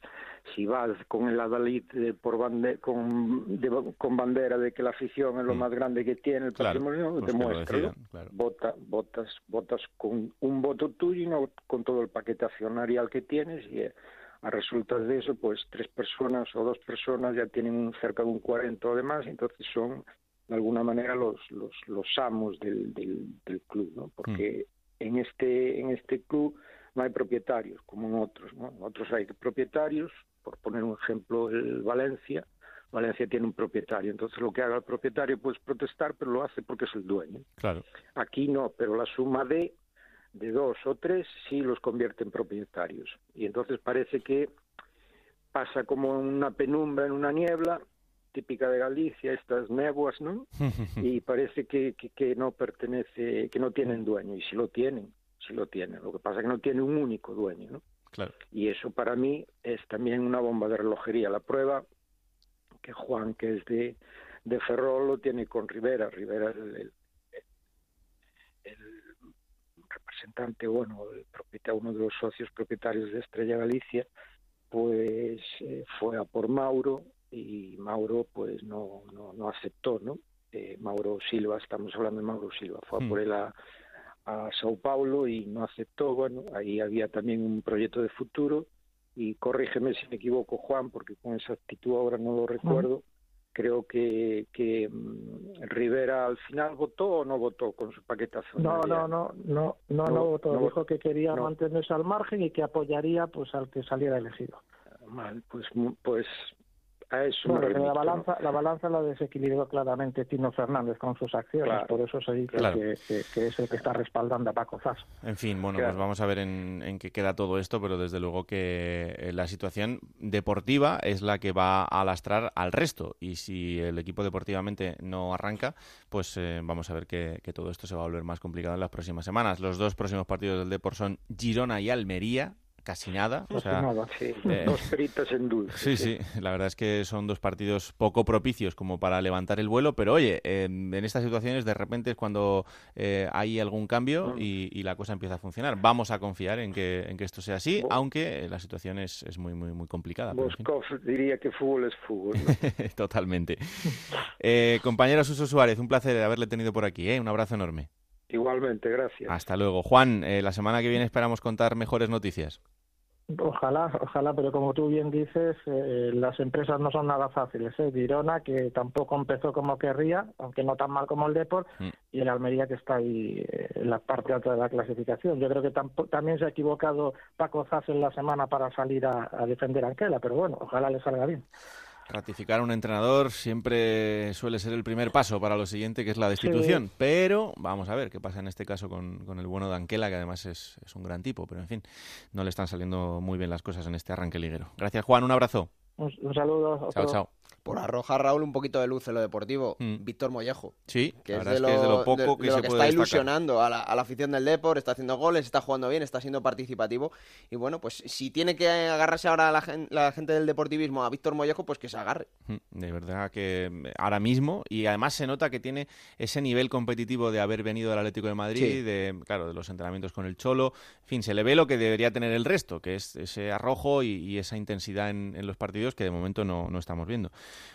si vas con el Adalid por bande, con, con bandera de que la afición es lo mm. más grande que tiene el patrimonio, pues demuestra. Vota, votas, votas con un voto tuyo y no con todo el paquete accionarial que tienes y eh, a resultas de eso, pues tres personas o dos personas ya tienen cerca de un 40 o demás, entonces son de alguna manera los los, los amos del, del, club, ¿no? Porque mm. en este en este club no hay propietarios como en otros. ¿no? En otros hay propietarios, por poner un ejemplo, el Valencia. Valencia tiene un propietario, entonces lo que haga el propietario puede protestar, pero lo hace porque es el dueño. Claro. Aquí no, pero la suma de, de dos o tres sí los convierte en propietarios. Y entonces parece que pasa como una penumbra en una niebla, típica de Galicia, estas nebuas, ¿no? y parece que, que, que, no pertenece, que no tienen dueño, y si lo tienen sí lo tiene. Lo que pasa es que no tiene un único dueño, ¿no? Claro. Y eso para mí es también una bomba de relojería. La prueba que Juan, que es de, de Ferrol, lo tiene con Rivera. Rivera es el, el, representante, bueno, el propietario, uno de los socios propietarios de Estrella Galicia, pues eh, fue a por Mauro y Mauro pues no, no, no aceptó, ¿no? Eh, Mauro Silva, estamos hablando de Mauro Silva, fue a hmm. por él a, a Sao Paulo y no aceptó. Bueno, ahí había también un proyecto de futuro y corrígeme si me equivoco, Juan, porque con esa actitud ahora no lo recuerdo. Creo que, que mm, Rivera al final votó o no votó con su paquetación. No, no, no, no, no, no, votó. Dijo que quería mantenerse al margen y que apoyaría pues al que saliera elegido. Mal, pues, pues la balanza, la balanza la desequilibró claramente Tino Fernández con sus acciones, por eso se dice que, es el que está respaldando a Paco Zas. En fin, bueno, pues vamos a ver en, qué queda todo esto, pero desde luego que eh, la situación deportiva es la que va a lastrar al resto y si el equipo deportivamente no arranca, pues eh, vamos a ver que, que, todo esto se va a volver más complicado en las próximas semanas. Los dos próximos partidos del Depor son Girona y Almería casi nada. O sea, sí. Eh, dos peritas en dulce. Sí, sí, la verdad es que son dos partidos poco propicios como para levantar el vuelo, pero oye, en estas situaciones de repente es cuando eh, hay algún cambio mm. y, la cosa empieza a funcionar. Vamos a confiar en que, en que esto sea así, aunque la situación es, es, muy, muy, muy complicada. Boskov diría que fútbol es fútbol. Totalmente. eh, compañero Suso Suárez, un placer haberle tenido por aquí. ¿eh? Un abrazo enorme. Igualmente, gracias. Hasta luego. Juan, eh, la semana que viene esperamos contar mejores noticias. Ojalá, ojalá, pero como tú bien dices, eh, las empresas no son nada fáciles. ¿eh? Girona, que tampoco empezó como querría, aunque no tan mal como el Deport, mm. y el Almería, que está ahí eh, en la parte alta de la clasificación. Yo creo que también se ha equivocado Paco Zas en la semana para salir a, a defender a Anquela, pero bueno, ojalá le salga bien. Ratificar a un entrenador siempre suele ser el primer paso para lo siguiente, que es la destitución. Pero vamos a ver qué pasa en este caso con, el bueno de Anquela, que además es, es, un gran tipo. Pero en fin, no le están saliendo muy bien las cosas en este arranque liguero. Gracias, Juan. Un abrazo. Un, saludo. Chao, chao. Por arrojar, Raúl, un poquito de luz en lo deportivo. Mm. Víctor Mollejo. Sí, que, es de, lo, poco que, se está ilusionando a la, afición del Depor, está haciendo goles, está jugando bien, está siendo participativo. Y bueno, pues si tiene que agarrarse ahora la, la gente del deportivismo a Víctor Mollejo, pues que se agarre. Mm, de verdad que mm, ahora mismo, y además se nota que tiene ese nivel competitivo de haber venido del Atlético de Madrid, de claro, de los entrenamientos con el Cholo. En fin, se le ve lo que debería tener el resto, que es ese arrojo y, esa intensidad en, en los partidos que de momento no, no estamos viendo.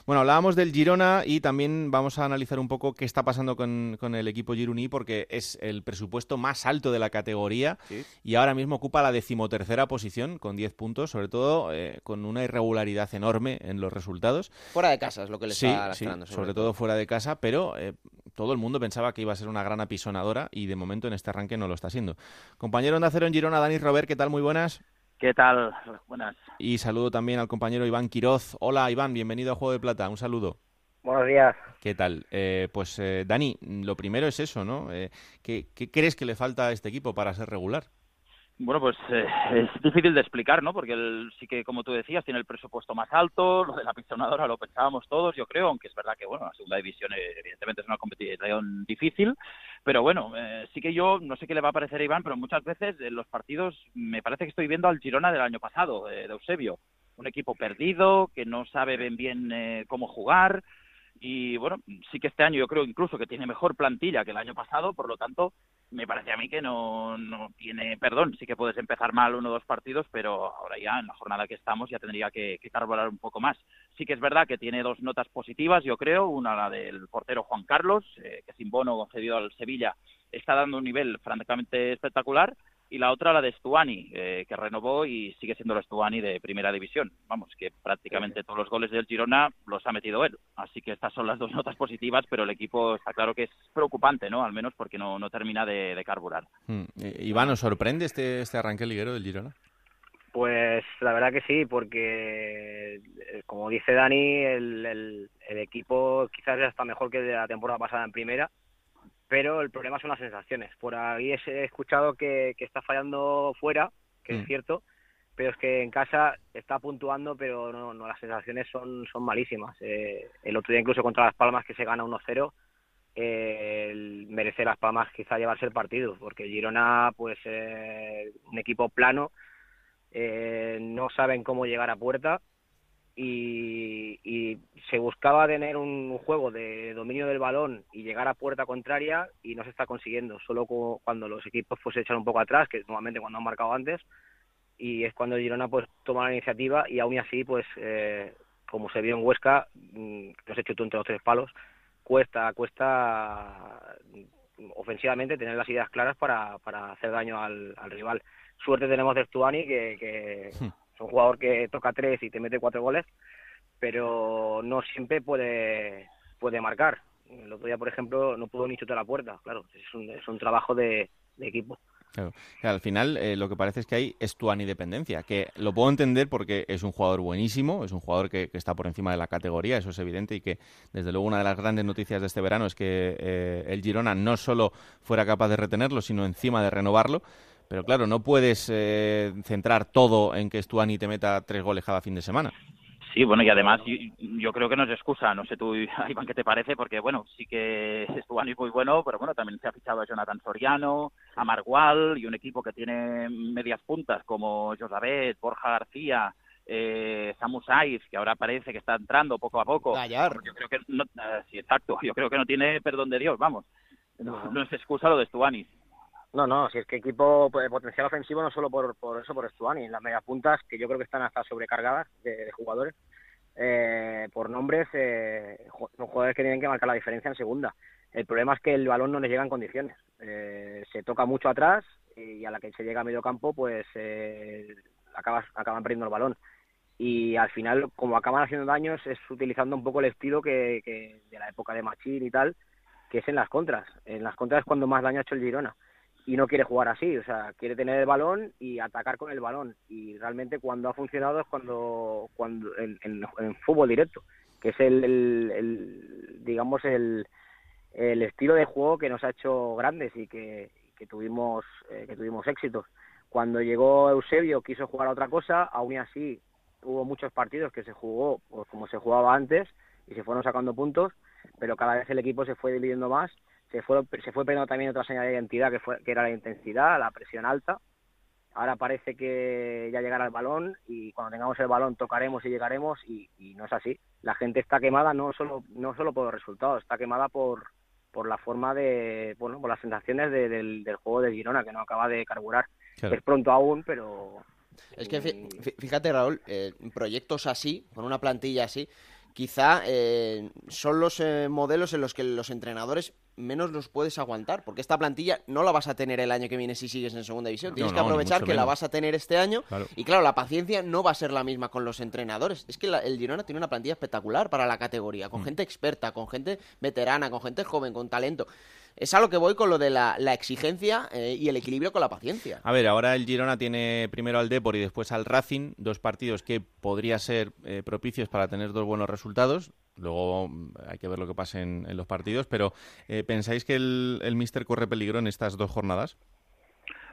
Bueno, hablábamos del Girona y también vamos a analizar un poco qué está pasando con, el equipo gironí porque es el presupuesto más alto de la categoría y ahora mismo ocupa la decimotercera posición con 10 puntos, sobre todo eh, con una irregularidad enorme en los resultados. Fuera de casa es lo que le está sí, sobre, todo. fuera de casa, pero eh, todo el mundo pensaba que iba a ser una gran apisonadora y de momento en este arranque no lo está siendo. Compañero de Acero en Girona, Dani Robert, ¿qué tal? Muy buenas. ¿Qué tal? Buenas. Y saludo también al compañero Iván Quiroz. Hola Iván, bienvenido a Juego de Plata. Un saludo. Buenos días. ¿Qué tal? Eh, pues eh, Dani, lo primero es eso, ¿no? Eh, ¿qué, crees que le falta a este equipo para ser regular? Bueno, pues eh, es difícil de explicar, ¿no? Porque él sí que, como tú decías, tiene el presupuesto más alto, lo de la pisonadora lo pensábamos todos, yo creo, aunque es verdad que, bueno, la segunda división eh, evidentemente es una competición difícil, pero bueno, eh, sí que yo, no sé qué le va a parecer a Iván, pero muchas veces en los partidos me parece que estoy viendo al Girona del año pasado, de Eusebio, un equipo perdido, que no sabe bien bien cómo jugar, y bueno, sí que este año yo creo incluso que tiene mejor plantilla que el año pasado, por lo tanto, me parece a mí que no, no tiene perdón. Sí que puedes empezar mal uno o dos partidos, pero ahora ya en la jornada que estamos ya tendría que, que carburar un poco más. Sí que es verdad que tiene dos notas positivas, yo creo. Una la del portero Juan Carlos, eh, que sin bono concedido al Sevilla está dando un nivel francamente espectacular y la otra la de Stuani, eh, que renovó y sigue siendo el Stuani de primera división. Vamos, que prácticamente todos los goles del Girona los ha metido él. Así que estas son las dos notas positivas, pero el equipo está claro que es preocupante, ¿no? Al menos porque no, no termina de, carburar. Hmm. Eh, Iván, ¿os sorprende este, este arranque liguero del Girona? Pues la verdad que sí, porque eh, como dice Dani, el, el, el equipo quizás ya está mejor que de la temporada pasada en primera pero el problema son las sensaciones. Por ahí he escuchado que, está fallando fuera, que es mm. cierto, pero es que en casa está puntuando, pero no, no las sensaciones son, son malísimas. Eh, el otro día incluso contra Las Palmas que se gana 1-0, eh, merece Las Palmas quizá llevarse el partido, porque Girona, pues eh, un equipo plano, eh, no saben cómo llegar a puerta y, se buscaba tener un juego de dominio del balón y llegar a puerta contraria y no se está consiguiendo, solo cuando los equipos pues se echan un poco atrás, que normalmente cuando han marcado antes, y es cuando Girona pues toma la iniciativa y aún así pues eh, como se vio en Huesca, que se hecho tú entre los tres palos, cuesta, cuesta mm, ofensivamente tener las ideas claras para, para hacer daño al, rival. Suerte tenemos de Stuani que, que hmm. Es un jugador que toca tres y te mete cuatro goles, pero no siempre puede, puede marcar. El otro día, por ejemplo, no pudo ni chutar la puerta. Claro, es un, es un trabajo de, equipo. Al final eh, lo que parece es que hay es tu anidependencia, que lo puedo entender porque es un jugador buenísimo, es un jugador que, está por encima de la categoría, eso es evidente, y que desde luego una de las grandes noticias de este verano es que eh, el Girona no solo fuera capaz de retenerlo, sino encima de renovarlo. Pero claro, no puedes eh, centrar todo en que Stuani te meta tres goles cada fin de semana. Sí, bueno, y además yo, creo que no es excusa, no sé tú, Iván, qué te parece, porque bueno, sí que Stuani es muy bueno, pero bueno, también se ha fichado a Jonathan Soriano, a Margual y un equipo que tiene medias puntas como Josabet, Borja García, eh, Samu Saiz, que ahora parece que está entrando poco a poco. Yo creo que no, eh, sí, exacto, yo creo que no tiene perdón de Dios, vamos. No, no es excusa lo de Stuani. No, no, si es que equipo de potencial ofensivo no solo por, por eso, por Stuani, en las mediapuntas que yo creo que están hasta sobrecargadas de, jugadores, eh, por nombres, eh, jugadores que tienen que marcar la diferencia en segunda. El problema es que el balón no les llega en condiciones. Eh, se toca mucho atrás y a la que se llega a medio campo, pues eh, acaban perdiendo el balón. Y al final, como acaban haciendo daños, es utilizando un poco el estilo que de la época de Machín y tal, que es en las contras. En las contras es cuando más daño ha hecho el Girona y no quiere jugar así, o sea, quiere tener el balón y atacar con el balón. Y realmente cuando ha funcionado es cuando, cuando en, fútbol directo, que es el, el, digamos, el, el, estilo de juego que nos ha hecho grandes y que, que tuvimos, eh, que tuvimos éxitos. Cuando llegó Eusebio quiso jugar a otra cosa, aún así hubo muchos partidos que se jugó pues, como se jugaba antes y se fueron sacando puntos, pero cada vez el equipo se fue dividiendo más se fue, se fue perdiendo también otra señal de identidad que, fue, que era la intensidad, la presión alta. Ahora parece que ya llegará el balón y cuando tengamos el balón tocaremos y llegaremos y, no es así. La gente está quemada no solo, no solo por los resultados, está quemada por, por la forma de, bueno, por las sensaciones del, del, juego de Girona que no acaba de carburar. Es pronto aún, pero... Es que fíjate Raúl, eh, proyectos así, con una plantilla así, quizá eh, son los eh, modelos en los que los entrenadores menos los puedes aguantar, porque esta plantilla no la vas a tener el año que viene si sigues en segunda división. Tienes que aprovechar que la vas a tener este año. Y claro, la paciencia no va a ser la misma con los entrenadores. Es que el Girona tiene una plantilla espectacular para la categoría, con mm. gente experta, con gente veterana, con gente joven, con talento es a lo que voy con lo de la, exigencia eh, y el equilibrio con la paciencia. A ver, ahora el Girona tiene primero al Depor y después al Racing, dos partidos que podría ser eh, propicios para tener dos buenos resultados. Luego mm, hay que ver lo que pase en, los partidos, pero eh, ¿pensáis que el, el Mister corre peligro en estas dos jornadas?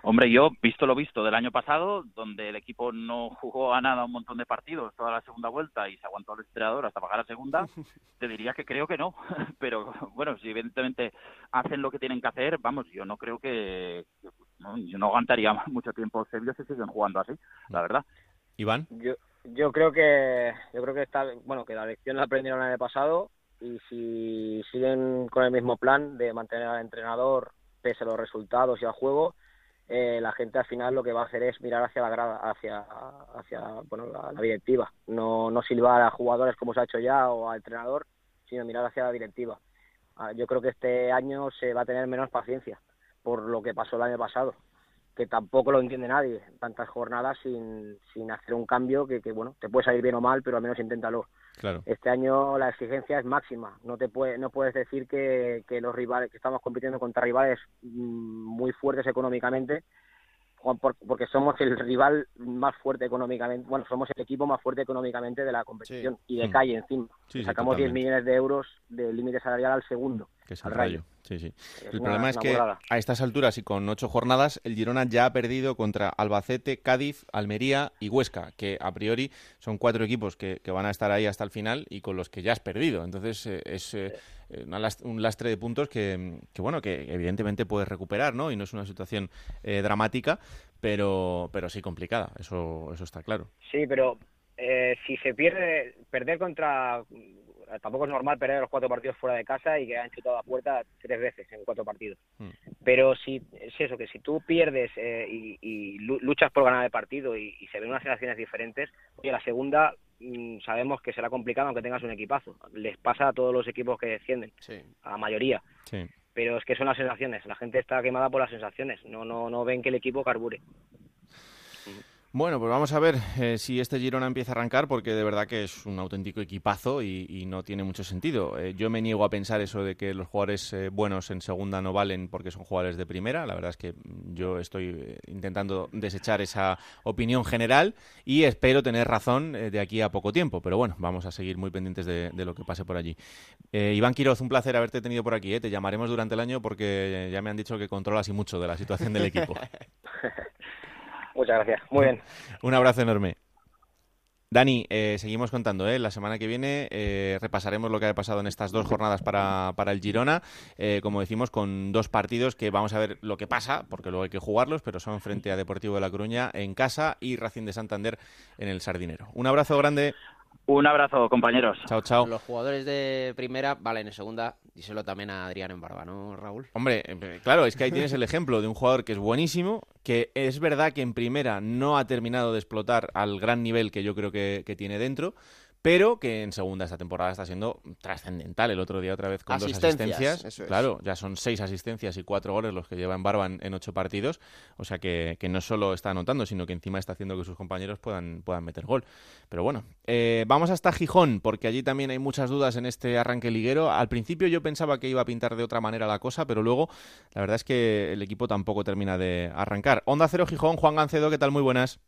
Hombre, yo, visto lo visto del año pasado, donde el equipo no jugó a nada un montón de partidos toda la segunda vuelta y se aguantó el estrenador hasta pagar la segunda, te diría que creo que no. Pero bueno, si evidentemente hacen lo que tienen que hacer, vamos, yo no creo que. no, yo no aguantaría mucho tiempo Sevilla si siguen jugando así, la verdad. Iván. Yo, yo creo que yo creo que está bueno que la lección la aprendieron el año pasado y si siguen con el mismo plan de mantener al entrenador pese a los resultados y al juego eh, la gente al final lo que va a hacer es mirar hacia la grada, hacia, hacia bueno, la, la directiva, no, no silbar a jugadores como se ha hecho ya o al entrenador, sino mirar hacia la directiva. Ah, Yo creo que este año se va a tener menos paciencia por lo que pasó el año pasado, que tampoco lo entiende nadie, tantas jornadas sin, sin hacer un cambio que, que, bueno, te puede salir bien o mal, pero al menos inténtalo. Claro. Este año la exigencia es máxima. No te puede, no puedes decir que, que los rivales que estamos compitiendo contra rivales mm, muy fuertes económicamente, porque somos el rival más fuerte económicamente. Bueno, somos el equipo más fuerte económicamente de la competición y de Mm. calle encima. Sí, Sacamos 10 totalmente. millones de euros de límite salarial al segundo. Que es el al rayo. Sí, sí. Es el una- problema es que a estas alturas y con ocho jornadas, el Girona ya ha perdido contra Albacete, Cádiz, Almería y Huesca, que a priori son cuatro equipos que, que van a estar ahí hasta el final y con los que ya has perdido. Entonces eh, es eh, eh, un lastre de puntos que, que, bueno, que evidentemente puedes recuperar, ¿no? Y no es una situación eh, dramática, pero, pero sí complicada. Eso, eso está claro. Sí, pero eh, si se pierde, perder contra. Tampoco es normal perder los cuatro partidos fuera de casa y que han chutado a puerta tres veces en cuatro partidos. Mm. Pero si es eso, que si tú pierdes eh, y, y lu- luchas por ganar el partido y, y se ven unas sensaciones diferentes, oye, la segunda sabemos que será complicado aunque tengas un equipazo. Les pasa a todos los equipos que descienden, a la mayoría. Sí. Pero es que son las sensaciones. La gente está quemada por las sensaciones. No, no, no ven que el equipo carbure. Bueno, pues vamos a ver eh, si este Girona empieza a arrancar, porque de verdad que es un auténtico equipazo y, no tiene mucho sentido. Eh, yo me niego a pensar eso de que los jugadores eh, buenos en segunda no valen porque son jugadores de primera. La verdad es que yo estoy eh, intentando desechar esa opinión general y espero tener razón de aquí a poco tiempo. Pero bueno, vamos a seguir muy pendientes de, de lo que pase por allí. Iván Quiroz, un placer haberte tenido por aquí. Te llamaremos durante el año porque ya me han dicho que controlas y mucho de la situación del equipo. Muchas gracias. Muy bien. Un abrazo enorme. Dani, eh, seguimos contando. ¿eh? La semana que viene eh, repasaremos lo que ha pasado en estas dos jornadas para, para el Girona. eh, como decimos, con dos partidos que vamos a ver lo que pasa, porque luego hay que jugarlos, pero son frente a Deportivo de La Coruña en casa y Racing de Santander en el Sardinero. Un abrazo grande. Un abrazo, compañeros. Chao, chao. Los jugadores de primera valen en segunda. Díselo también a Adrián en Barba, ¿no, Raúl? Hombre, eh, claro, es que ahí tienes el ejemplo de un jugador que es buenísimo, que es verdad que en primera no ha terminado de explotar al gran nivel que yo creo que, que tiene dentro, pero que en segunda esta temporada está siendo trascendental. El otro día otra vez con dos Asistencias, asistencias. eso es. Claro, ya son seis asistencias y cuatro goles los que lleva en Barba en, en ocho partidos. O sea que, que no solo está anotando, sino que encima está haciendo que sus compañeros puedan, puedan meter gol. Pero bueno, eh, vamos hasta Gijón, porque allí también hay muchas dudas en este arranque liguero. Al principio yo pensaba que iba a pintar de otra manera la cosa, pero luego la verdad es que el equipo tampoco termina de arrancar. Onda Cero Gijón, Juan Gancedo, ¿qué tal? Muy buenas.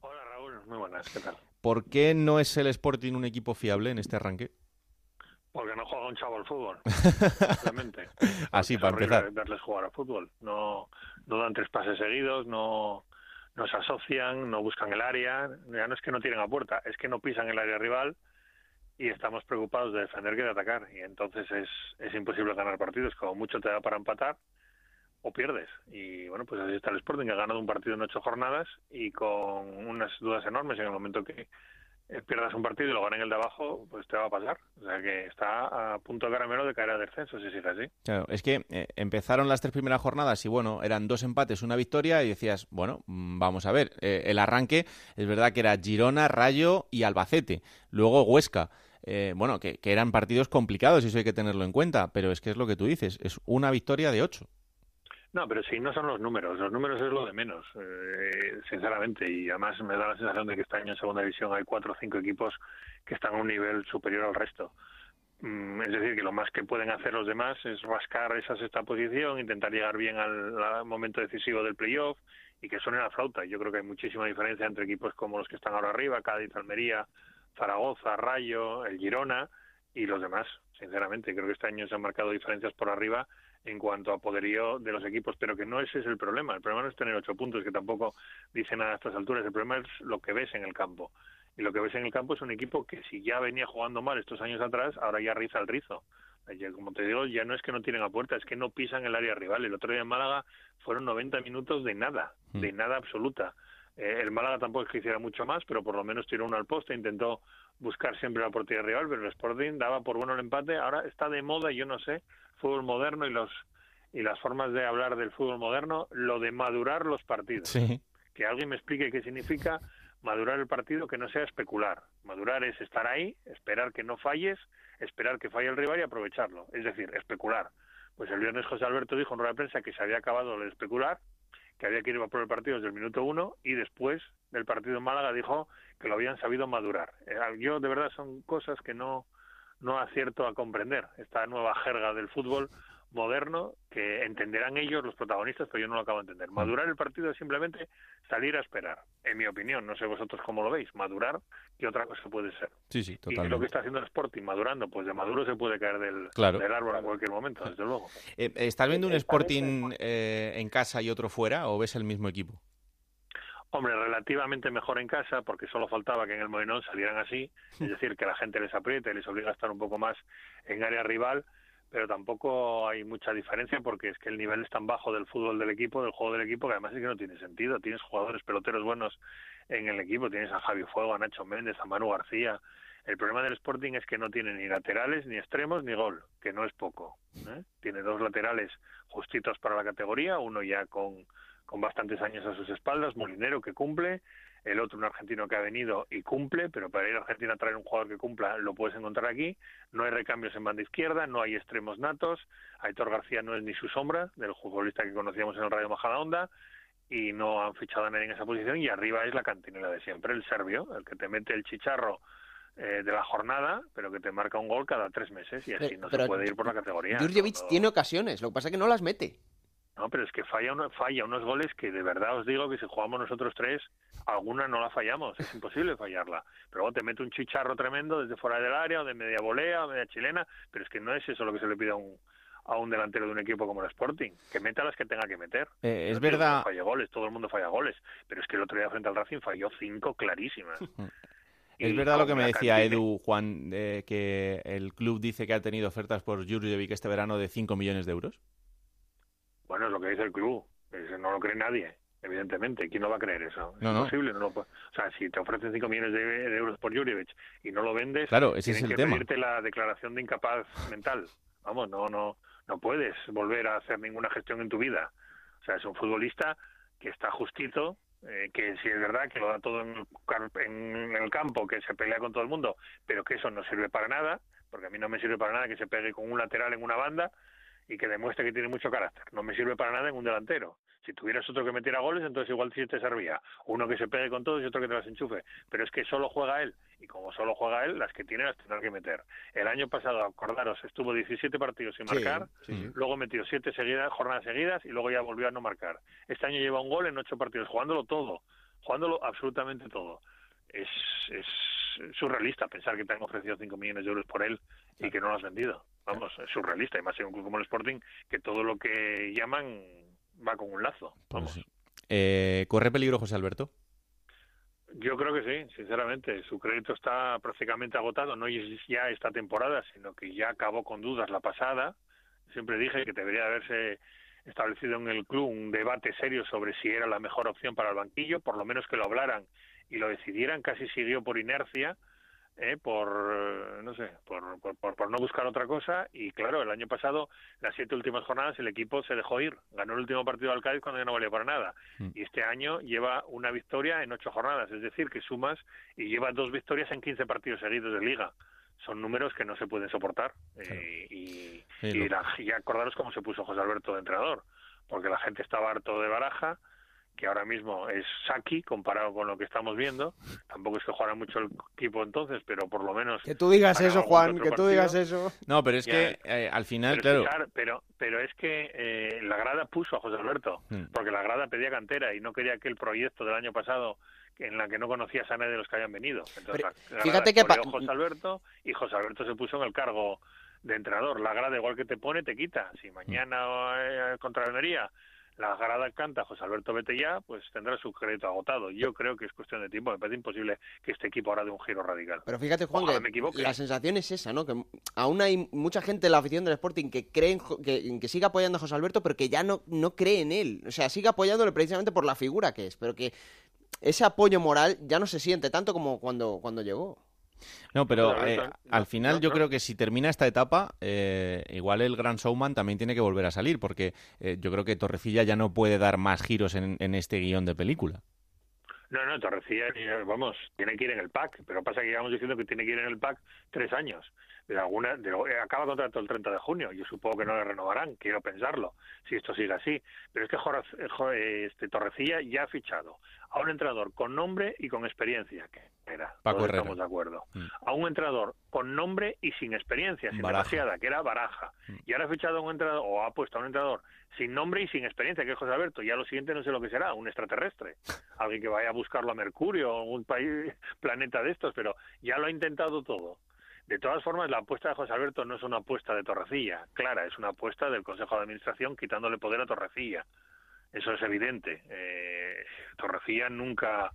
Hola Raúl, muy buenas, ¿qué tal? ¿Por qué no es el Sporting un equipo fiable en este arranque? Porque no juega un chavo al fútbol, simplemente. Así, para empezar. verles jugar al fútbol. No, no dan tres pases seguidos, no, no se asocian, no buscan el área. Ya no es que no tiren a puerta, es que no pisan el área rival y estamos preocupados de defender que de atacar. Y entonces es, es imposible ganar partidos. Como mucho te da para empatar o pierdes. Y bueno, pues así está el Sporting, que ha ganado un partido en ocho jornadas y con unas dudas enormes en el momento que eh, pierdas un partido y lo ganen el de abajo, pues te va a pasar. O sea que está a punto caramelo de caer a descenso si sigue así. Claro, es que eh, empezaron las tres primeras jornadas y bueno, eran dos empates, una victoria y decías, bueno, mm, vamos a ver, eh, el arranque es verdad que era Girona, Rayo y Albacete, luego Huesca. Eh, bueno, que, que eran partidos complicados y eso hay que tenerlo en cuenta, pero es que es lo que tú dices, es una victoria de ocho. No, pero sí, no son los números. Los números es lo de menos, eh, sinceramente. Y además me da la sensación de que este año en Segunda División hay cuatro o cinco equipos que están a un nivel superior al resto. Mm, Es decir, que lo más que pueden hacer los demás es rascar esa sexta posición, intentar llegar bien al, al momento decisivo del playoff y que suene la flauta. Yo creo que hay muchísima diferencia entre equipos como los que están ahora arriba, Cádiz, Almería, Zaragoza, Rayo, el Girona y los demás, sinceramente. Creo que este año se han marcado diferencias por arriba en cuanto a poderío de los equipos, pero que no ese es el problema. El problema no es tener ocho puntos, que tampoco dice nada a estas alturas. El problema es lo que ves en el campo. Y lo que ves en el campo es un equipo que si ya venía jugando mal estos años atrás, ahora ya riza el rizo. Como te digo, ya no es que no tienen a puerta, es que no pisan el área rival. El otro día en Málaga fueron 90 minutos de nada, de nada absoluta. Eh, el Málaga tampoco es que hiciera mucho más, pero por lo menos tiró uno al poste, intentó buscar siempre la portería rival, pero el Sporting daba por bueno el empate. Ahora está de moda, yo no sé, fútbol moderno y los y las formas de hablar del fútbol moderno, lo de madurar los partidos. Que alguien me explique qué significa madurar el partido, que no sea especular. Madurar es estar ahí, esperar que no falles, esperar que falle el rival y aprovecharlo. Es decir, especular. Pues el viernes José Alberto dijo en rueda de prensa que se había acabado el especular que había que ir a por el partido desde el minuto uno y después del partido en Málaga dijo que lo habían sabido madurar. Eh, yo de verdad son cosas que no, no acierto a comprender. Esta nueva jerga del fútbol moderno que entenderán ellos los protagonistas, pero yo no lo acabo de entender. Madurar el partido es simplemente salir a esperar, en mi opinión. No sé vosotros cómo lo veis. Madurar, ¿qué otra cosa puede ser? Sí, sí, totalmente. Y lo que está haciendo el Sporting, madurando, pues de maduro se puede caer del, del árbol en cualquier momento, desde luego. Eh, ¿Estás viendo un Sporting eh, en casa y otro fuera o ves el mismo equipo? Hombre, relativamente mejor en casa, porque solo faltaba que en el Molinón salieran así, es decir, que la gente les apriete, les obliga a estar un poco más en área rival, pero tampoco hay mucha diferencia porque es que el nivel es tan bajo del fútbol del equipo, del juego del equipo, que además es que no tiene sentido. Tienes jugadores peloteros buenos en el equipo, tienes a Javi Fuego, a Nacho Méndez, a Manu García. El problema del Sporting es que no tiene ni laterales, ni extremos, ni gol, que no es poco. ¿eh? Tiene dos laterales justitos para la categoría, uno ya con, con bastantes años a sus espaldas, Molinero que cumple, el otro un argentino que ha venido y cumple, pero para ir a Argentina a traer un jugador que cumpla lo puedes encontrar aquí. No hay recambios en banda izquierda, no hay extremos natos. Aitor García no es ni su sombra del futbolista que conocíamos en el Radio Majadahonda y no han fichado a nadie en esa posición y arriba es la cantinera de siempre, el serbio, el que te mete el chicharro eh, de la jornada, pero que te marca un gol cada tres meses y así no se puede ir por la categoría. Jurjevic tiene ocasiones, lo que pasa es que no las mete. No, pero es que falla, uno, falla unos goles que de verdad os digo que si jugamos nosotros tres, alguna no la fallamos, es imposible fallarla. Pero luego te mete un chicharro tremendo desde fuera del área, o de media volea, o media chilena, pero es que no es eso lo que se le pide a un, a un delantero de un equipo como el Sporting, que meta las que tenga que meter. Eh, es verdad. Falla goles, todo el mundo falla goles, pero es que el otro día frente al Racing falló cinco clarísimas. Es verdad lo que me decía Edu, Juan, de que el club dice que ha tenido ofertas por Jurjevic este verano de 5 millones de euros. Bueno, es lo que dice el club. no lo cree nadie, evidentemente. ¿Quién no va a creer eso? Es imposible. No o sea, si te ofrecen 5 millones de, euros por Jurjevic y no lo vendes, claro, ese es el que tema. pedirte la declaración de incapaz mental. Vamos, no, no, no puedes volver a hacer ninguna gestión en tu vida. O sea, es un futbolista que está justito, eh, que si es verdad que lo da todo en en el, campo, que se pelea con todo el mundo, pero que eso no sirve para nada, porque a mí no me sirve para nada que se pegue con un lateral en una banda, y que demuestre que tiene mucho carácter. No me sirve para nada en un delantero. Si tuvieras otro que metiera goles, entonces igual sí te servía. Uno que se pegue con todos y otro que te las enchufe. Pero es que solo juega él. Y como solo juega él, las que tiene las tendrá que meter. El año pasado, acordaros, estuvo 17 partidos sin marcar, luego metió 7 seguidas, jornadas seguidas y luego ya volvió a no marcar. Este año lleva un gol en 8 partidos, jugándolo todo. Jugándolo absolutamente todo. Es, es surrealista pensar que te han ofrecido 5 millones de euros por él y que no lo has vendido. Vamos, es surrealista, y más en un club como el Sporting, que todo lo que llaman va con un lazo. Pues Vamos. Eh, ¿Corre peligro José Alberto? Yo creo que sí, sinceramente. Su crédito está prácticamente agotado, no es ya esta temporada, sino que ya acabó con dudas la pasada. Siempre dije que debería haberse establecido en el club un debate serio sobre si era la mejor opción para el banquillo, por lo menos que lo hablaran y lo decidieran, casi siguió por inercia, eh, por no sé, por, por, por, no buscar otra cosa. Y claro, el año pasado, las siete últimas jornadas, el equipo se dejó ir, ganó el último partido al Cádiz cuando ya no valía para nada. Mm. y este año lleva una victoria en ocho jornadas, es decir, que sumas y lleva dos victorias en quince partidos seguidos de liga. Son números que no se pueden soportar. Eh, y, y, y, acordaros cómo se puso José Alberto de entrenador porque la gente estaba harto de baraja que ahora mismo es Saki comparado con lo que estamos viendo. Tampoco es que jugara mucho el equipo entonces, pero por lo menos... Que tú digas eso, Juan, que tú digas eso. No, pero es que eh, al final, claro... pero, pero es que eh, la grada puso a José Alberto, mm. porque la grada pedía cantera y no quería que el proyecto del año pasado en la que no conocías a nadie de los que habían venido. Entonces, fíjate que José Alberto y José Alberto se puso en el cargo de entrenador. La grada igual que te pone, te quita. Si mañana eh, contra Almería la grada canta José Alberto ya, pues tendrá su crédito agotado. Yo creo que es cuestión de tiempo. Me parece imposible que este equipo ahora dé un giro radical. Pero fíjate, Juan, Ojalá que la sensación es esa, ¿no? Que aún hay mucha gente en la afición del Sporting que cree en que, que sigue apoyando a José Alberto, pero que ya no, no cree en él. O sea, sigue apoyándole precisamente por la figura que es, pero que ese apoyo moral ya no se siente tanto como cuando, cuando llegó. No, pero Claro, eh, al final yo creo que si termina esta etapa, eh, igual el gran showman también tiene que volver a salir, porque eh, yo creo que Torrecilla ya no puede dar más giros en, en este guion de película. No, no, Torrecilla, vamos, tiene que ir en el pack, pero pasa que llevamos diciendo que tiene que ir en el pack tres años. De alguna, de, eh, acaba contrato el 30 de junio, yo supongo que no le renovarán, quiero pensarlo, si esto sigue así. Pero es que Jorge- Jo- este, Torrecilla ya ha fichado a un entrenador con nombre y con experiencia, que era, Paco todos Herrera. estamos de acuerdo. Mm. A un entrenador con nombre y sin experiencia, sin Baraja. demasiada, que era Baraja. Mm. Y ahora ha fichado a un entrenador, o ha puesto a un entrenador sin nombre y sin experiencia, que es José Alberto. Ya lo siguiente no sé lo que será, un extraterrestre. Alguien que vaya a buscarlo a Mercurio o un país, planeta de estos, pero ya lo ha intentado todo. De todas formas, la apuesta de José Alberto no es una apuesta de Torrecilla, clara, es una apuesta del Consejo de Administración quitándole poder a Torrecilla. Eso es evidente. Eh, Torrecilla nunca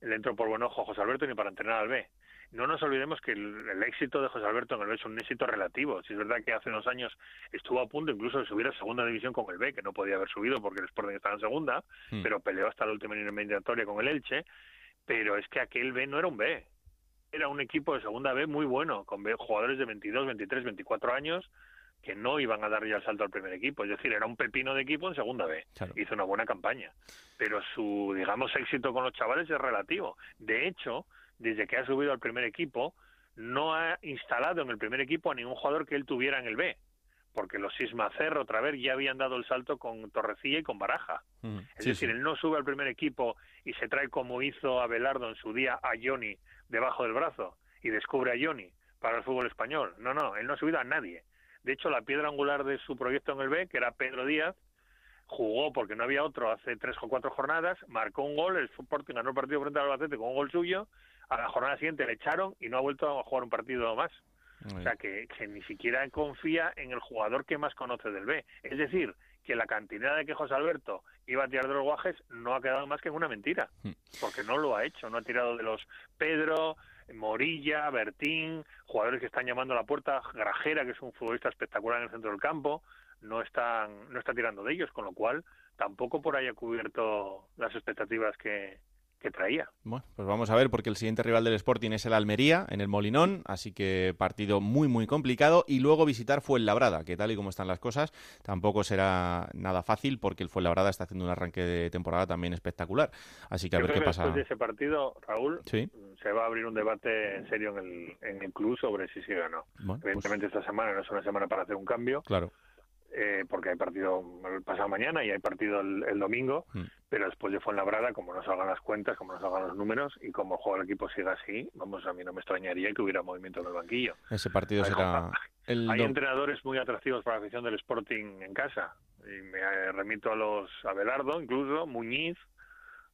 le entró por buen ojo a José Alberto ni para entrenar al B. No nos olvidemos que el, el éxito de José Alberto en el B es un éxito relativo. Si es verdad que hace unos años estuvo a punto incluso de subir a segunda división con el B, que no podía haber subido porque el Sporting estaba en segunda, Hmm. pero peleó hasta la última eliminatoria con el Elche. Pero es que aquel B no era un B. Era un equipo de segunda B muy bueno, con B- jugadores de 22, 23, 24 años que no iban a dar ya el salto al primer equipo. Es decir, era un pepino de equipo en segunda B. Claro. Hizo una buena campaña. Pero su, digamos, éxito con los chavales es relativo. De hecho, desde que ha subido al primer equipo, no ha instalado en el primer equipo a ningún jugador que él tuviera en el B. Porque los Sismacer otra vez ya habían dado el salto con Torrecilla y con Baraja. Mm. Es Sí, decir, sí. él no sube al primer equipo y se trae como hizo Abelardo en su día a Johnny debajo del brazo y descubre a Johnny para el fútbol español. No, no, él no ha subido a nadie. De hecho, la piedra angular de su proyecto en el B, que era Pedro Díaz, jugó porque no había otro hace tres o cuatro jornadas, marcó un gol, el Sporting ganó el partido frente al Albacete con un gol suyo, a la jornada siguiente le echaron y no ha vuelto a jugar un partido más. O sea, que, que ni siquiera confía en el jugador que más conoce del B. Es decir, que la cantidad de que José Alberto iba a tirar de los guajes no ha quedado más que en una mentira. Hmm. Porque no lo ha hecho. No ha tirado de los Pedro, Morilla, Bertín, jugadores que están llamando a la puerta, Grajera, que es un futbolista espectacular en el centro del campo, no están no está tirando de ellos, con lo cual tampoco por ahí ha cubierto las expectativas que, que traía. Bueno, pues vamos a ver, porque el siguiente rival del Sporting es el Almería, en el Molinón, así que partido muy, muy complicado. Y luego visitar Fuenlabrada, que tal y como están las cosas, tampoco será nada fácil, porque el Fuenlabrada está haciendo un arranque de temporada también espectacular. Así que a Yo ver creo qué que pasa. Después de ese partido, Raúl, Sí. se va a abrir un debate en serio en el, en el club sobre si sigue o no. Bueno, pues, Evidentemente esta semana no es una semana para hacer un cambio, claro. Eh, porque hay partido el pasado mañana y hay partido el, el domingo, Mm. pero después de Fuenlabrada, como no salgan las cuentas, como no salgan los números y como juega el equipo siga así, vamos, a mí no me extrañaría que hubiera movimiento en el banquillo. Ese partido Hay será el Hay do- entrenadores muy atractivos para la afición del Sporting en casa. Y me eh, remito a los Abelardo, incluso, Muñiz,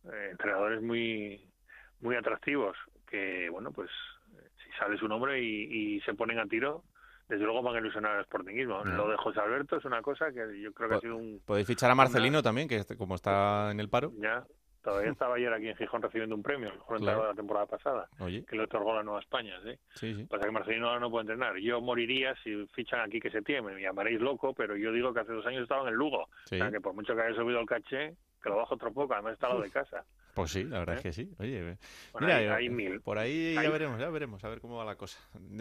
eh, entrenadores muy muy atractivos que, bueno, pues eh, si sale su nombre y, y se ponen a tiro, desde luego van a ilusionar al Sportingismo. Lo de José Alberto es una cosa que yo creo que ha sido un... Podéis fichar a Marcelino también, que este- como está en el paro. Ya, todavía estaba ayer aquí en Gijón recibiendo un premio, el mejor Claro. de la temporada pasada, Oye, que le otorgó la Nueva España, ¿sí? sí, sí. Pasa que Marcelino ahora no puede entrenar. Yo moriría si fichan aquí que se tiene. Me llamaréis loco, pero yo digo que hace dos años estaba en el Lugo. Sí. O sea, que por mucho que haya subido el caché, que lo bajo otro poco. Además está lo de casa. Pues sí, la verdad ¿Eh? es que sí. Oye, eh, Bueno, mira, hay, eh, hay mil. por ahí ya Hay- veremos, ya veremos, a ver cómo va la cosa.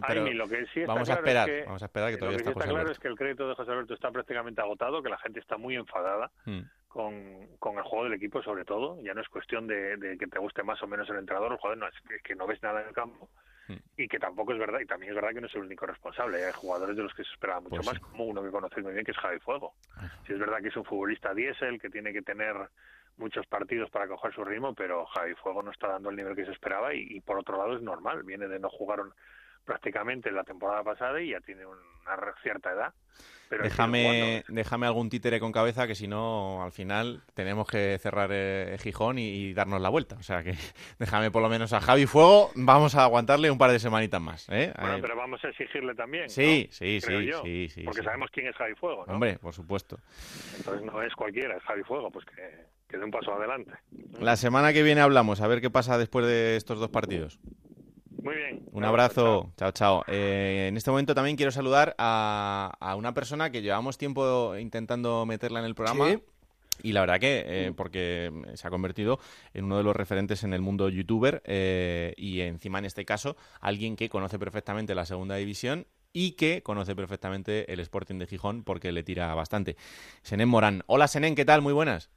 Pero mil. Lo que sí está vamos a esperar, es que, vamos a esperar que lo todavía que sí está claro es que el crédito de José Alberto está prácticamente agotado, que la gente está muy enfadada Mm. con, con el juego del equipo, sobre todo. Ya no es cuestión de, de que te guste más o menos el entrenador, el jugador, no, es que, que no ves nada en el campo. Mm. Y que tampoco es verdad, y también es verdad que no es el único responsable. Hay jugadores de los que se esperaba mucho Pues más, sí. como uno que conocéis muy bien, que es Javi Fuego. Si es verdad que es un futbolista diésel, que tiene que tener muchos partidos para coger su ritmo, pero Javi Fuego no está dando el nivel que se esperaba y, y por otro lado es normal, viene de no jugar un- prácticamente la temporada pasada y ya tiene una cierta edad. Pero déjame, déjame algún títere con cabeza que si no, al final tenemos que cerrar eh, Gijón y, darnos la vuelta. O sea que déjame por lo menos a Javi Fuego, vamos a aguantarle un par de semanitas más. ¿eh? Bueno, pero vamos a exigirle también. Sí, sí, sí, sí, sí, Porque sabemos quién es Javi Fuego. ¿no? Hombre, por supuesto. Entonces no es cualquiera, es Javi Fuego, pues que, que dé un paso adelante. La semana que viene hablamos, a ver qué pasa después de estos dos partidos. Muy bien. Un abrazo. Chao, chao. Eh, en este momento también quiero saludar a, una persona que llevamos tiempo intentando meterla en el programa. Y la verdad que, eh, porque se ha convertido en uno de los referentes en el mundo youtuber eh, y encima en este caso alguien que conoce perfectamente la segunda división y que conoce perfectamente el Sporting de Gijón porque le tira bastante. Senén Morán. Hola Senén, ¿qué tal? Muy buenas.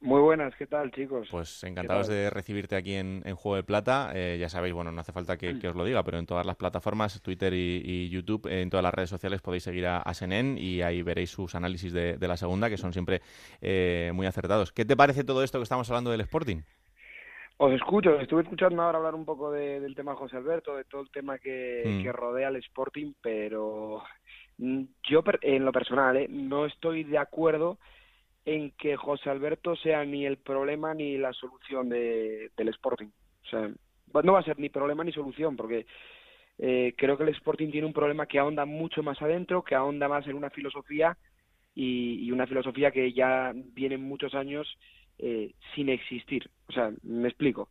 Muy buenas, ¿qué tal, chicos? Pues encantados de recibirte aquí en, Juego de Plata. Eh, ya sabéis, bueno, no hace falta que, os lo diga, pero en todas las plataformas, Twitter y, YouTube, en todas las redes sociales podéis seguir a, a Senen y ahí veréis sus análisis de, la segunda, que son siempre eh, muy acertados. ¿Qué te parece todo esto que estamos hablando del Sporting? Os escucho, estuve escuchando ahora hablar un poco del tema José Alberto, de todo el tema que, mm. que rodea al Sporting, pero mm, yo en lo personal ¿eh? no estoy de acuerdo en que José Alberto sea ni el problema ni la solución de, del Sporting. O sea, no va a ser ni problema ni solución, porque eh, creo que el Sporting tiene un problema que ahonda mucho más adentro, que ahonda más en una filosofía y, una filosofía que ya viene muchos años eh, sin existir. O sea, me explico.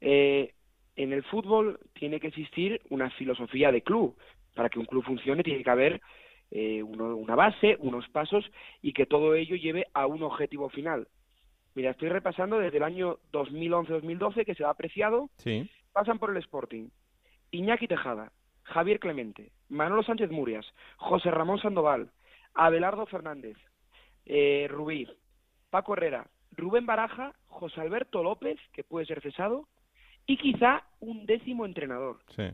Eh, en el fútbol tiene que existir una filosofía de club. Para que un club funcione tiene que haber eh, una base, unos pasos y que todo ello lleve a un objetivo final. Mira, estoy repasando desde el año 2011-2012 que se ha apreciado. Sí. Pasan por el Sporting. Iñaki Tejada, Javier Clemente, Manolo Sánchez Murias, José Ramón Sandoval, Abelardo Fernández, eh, Rubí, Paco Herrera, Rubén Baraja, José Alberto López, que puede ser cesado, y quizá un décimo entrenador. Sí.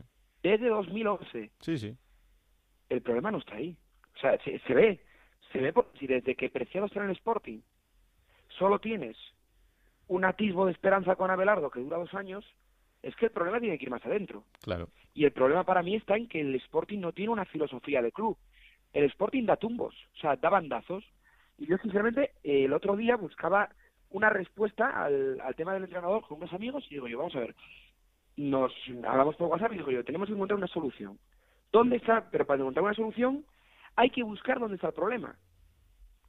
Desde 2011. Sí, sí. El problema no está ahí. O sea, se, ve, se ve si desde que Preciado está en el Sporting solo tienes un atisbo de esperanza con Abelardo que dura dos años, es que el problema tiene que ir más adentro. Claro. Y el problema para mí está en que el Sporting no tiene una filosofía de club. El Sporting da tumbos, o sea, da bandazos. Y yo, sinceramente, el otro día buscaba una respuesta al, al tema del entrenador con unos amigos y digo yo, vamos a ver, nos hablamos por WhatsApp y digo yo, tenemos que encontrar una solución. ¿Dónde está? Pero para encontrar una solución hay que buscar dónde está el problema.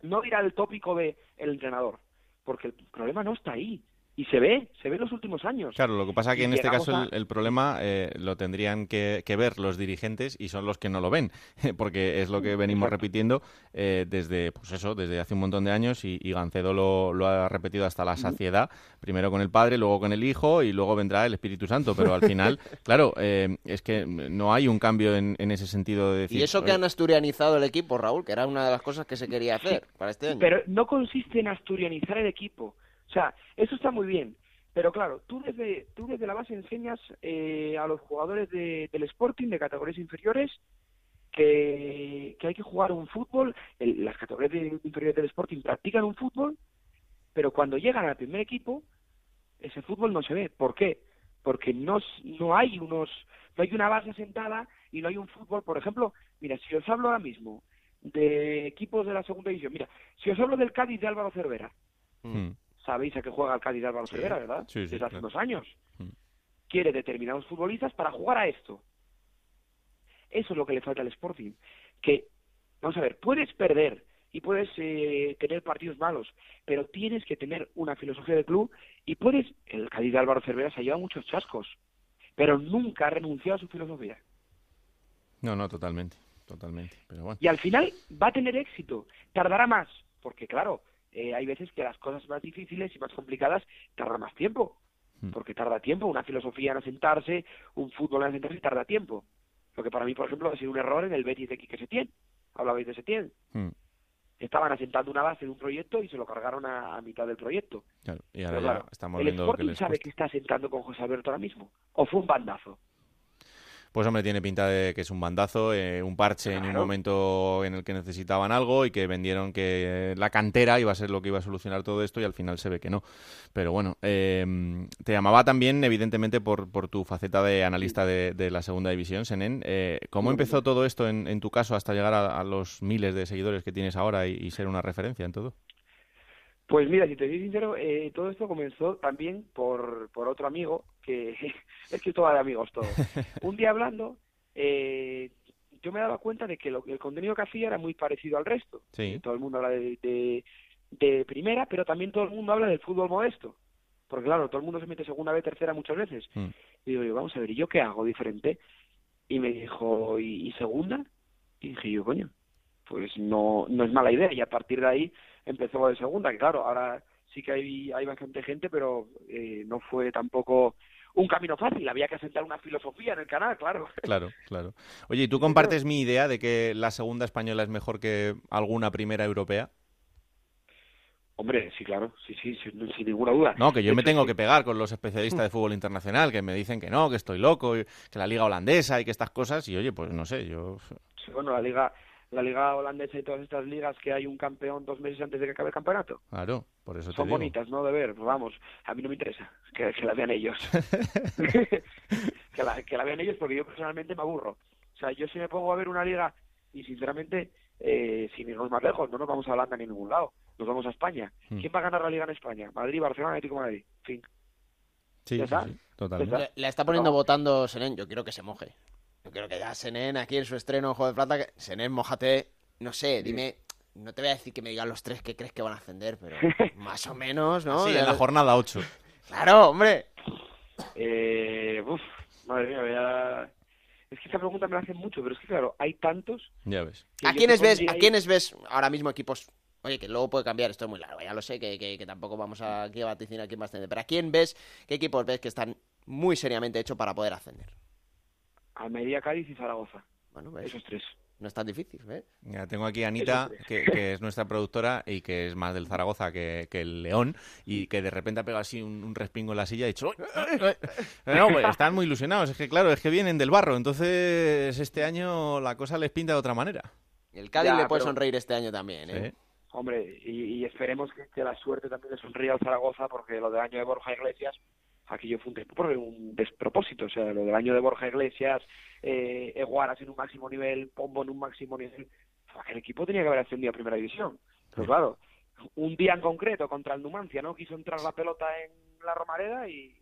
No ir al tópico de el entrenador, porque el problema no está ahí. Y se ve, se ve en los últimos años. Claro, lo que pasa es que en este caso el, problema eh, lo tendrían que, ver los dirigentes y son los que no lo ven, porque es lo que venimos repitiendo eh, desde, pues eso, desde hace un montón de años y, Gancedo lo, ha repetido hasta la saciedad, primero con el padre, luego con el hijo y luego vendrá el Espíritu Santo, pero al final, claro, eh, es que no hay un cambio en, ese sentido de decir... Y eso que han asturianizado el equipo, Raúl, que era una de las cosas que se quería hacer para este año. Pero no consiste en asturianizar el equipo o sea, eso está muy bien, pero claro, tú desde, tú desde la base enseñas eh, a los jugadores de, del Sporting, de categorías inferiores, que, hay que jugar un fútbol, las categorías inferiores del Sporting practican un fútbol, pero cuando llegan al primer equipo, ese fútbol no se ve. ¿Por qué? Porque no, no hay unos, no hay una base sentada y no hay un fútbol, por ejemplo, mira, si os hablo ahora mismo de equipos de la segunda división, mira, si os hablo del Cádiz de Álvaro Cervera, mm sabéis a qué juega el Cádiz Álvaro ¿verdad? Sí, Desde hace dos años. Mm. Quiere determinados futbolistas para jugar a esto. Eso es lo que le falta al Sporting. Que, vamos a ver, puedes perder y puedes eh, tener partidos malos, pero tienes que tener una filosofía de club y puedes, el Cádiz de Álvaro Cervera se ha llevado muchos chascos, pero nunca ha renunciado a su filosofía. No, no, totalmente, totalmente. Pero bueno. Y al final va a tener éxito, tardará más, porque claro, eh, hay veces que las cosas más difíciles y más complicadas tardan más tiempo, hmm. porque tarda tiempo, una filosofía en asentarse, un fútbol en asentarse tarda tiempo. Lo que para mí, por ejemplo, ha sido un error en el Betis de Quique Setién. Hablabais de Setién. Hmm. Estaban asentando una base de un proyecto y se lo cargaron a, mitad del proyecto. Claro, y ahora estamos ¿El viendo que sabe que está asentando con José Alberto ahora mismo? ¿O fue un bandazo? Pues hombre, tiene pinta de que es un bandazo, eh, un parche en un momento en el que necesitaban algo y que vendieron que la cantera iba a ser lo que iba a solucionar todo esto y al final se ve que no. Pero bueno, em, te llamaba también evidentemente por, por tu faceta de analista de, la segunda división, Senen. Eh, ¿Cómo empezó todo esto en, tu caso hasta llegar a, los miles de seguidores que tienes ahora y, ser una referencia en todo? Pues mira, si te soy sincero, eh, todo esto comenzó también por, por otro amigo, que es que todo de amigos todo. Un día hablando, eh, yo me daba cuenta de que lo, el contenido que hacía era muy parecido al resto. Sí. Todo el mundo habla de, de, primera, pero también todo el mundo habla del fútbol modesto. Porque claro, todo el mundo se mete segunda vez, tercera muchas veces. Mm. Y digo yo, vamos a ver, ¿y yo qué hago diferente? Y me dijo, ¿y, segunda? Y dije yo, coño, pues no, no es mala idea. Y a partir de ahí empezó de segunda, que claro, ahora sí que hay, hay bastante gente, pero eh, no fue tampoco un camino fácil, había que asentar una filosofía en el canal, claro. Claro, claro. Oye, ¿y tú compartes mi idea de que la segunda española es mejor que alguna primera europea? Hombre, sí, claro, sí, sí, sin, ninguna duda. No, que yo me tengo que pegar con los especialistas de fútbol internacional, que me dicen que no, que estoy loco, que la liga holandesa y que estas cosas, y oye, pues no sé, yo... Sí, bueno, la liga, la liga holandesa y todas estas ligas que hay un campeón dos meses antes de que acabe el campeonato. Claro, por eso Son bonitas, ¿no? De ver, vamos, a mí no me interesa que, la vean ellos. que, la, que la vean ellos porque yo personalmente me aburro. O sea, yo si me pongo a ver una liga y sinceramente, eh, sin irnos más lejos, no nos vamos a Holanda ni a ningún lado, nos vamos a España. Hmm. ¿Quién va a ganar la liga en España? Madrid, Barcelona, Atlético Madrid. Fin. Sí, sí, totalmente. La, está poniendo votando Senen, yo quiero que se moje. Yo creo que ya Senen aquí en su estreno Juego de Plata, que Senen, mojate, no sé, dime, no te voy a decir que me digan los tres que crees que van a ascender, pero más o menos, ¿no? Sí, en la jornada 8. Claro, hombre. Eh, uf, madre mía, ya... Es que esta pregunta me la hacen mucho, pero es que claro, hay tantos. Ya ves. ¿A quiénes ves, ¿A quiénes ves ahora mismo equipos? Oye, que luego puede cambiar, esto es muy largo, ya lo sé, que, que, tampoco vamos a, aquí a vaticinar quién va a ascender. Pero ¿a quién ves, qué equipos ves que están muy seriamente hechos para poder ascender? Almería, Cádiz y Zaragoza. Bueno, Esos tres. No es tan difícil, ¿eh? Ya tengo aquí a Anita, que, es nuestra productora y que es más del Zaragoza que, el León, y que de repente ha pegado así un, respingo en la silla y ha dicho... No, pues están muy ilusionados, es que claro, es que vienen del barro, entonces este año la cosa les pinta de otra manera. El Cádiz le puede sonreír este año también, ¿eh? Hombre, y, esperemos que, que, la suerte también le sonríe al Zaragoza, porque lo del año de Borja Iglesias aquello fue un, despropósito. O sea, lo del año de Borja Iglesias, eh, Eguaras en un máximo nivel, Pombo en un máximo nivel. El equipo tenía que haber ascendido a primera división. Pero claro, un día en concreto contra el Numancia, ¿no? Quiso entrar la pelota en la Romareda y,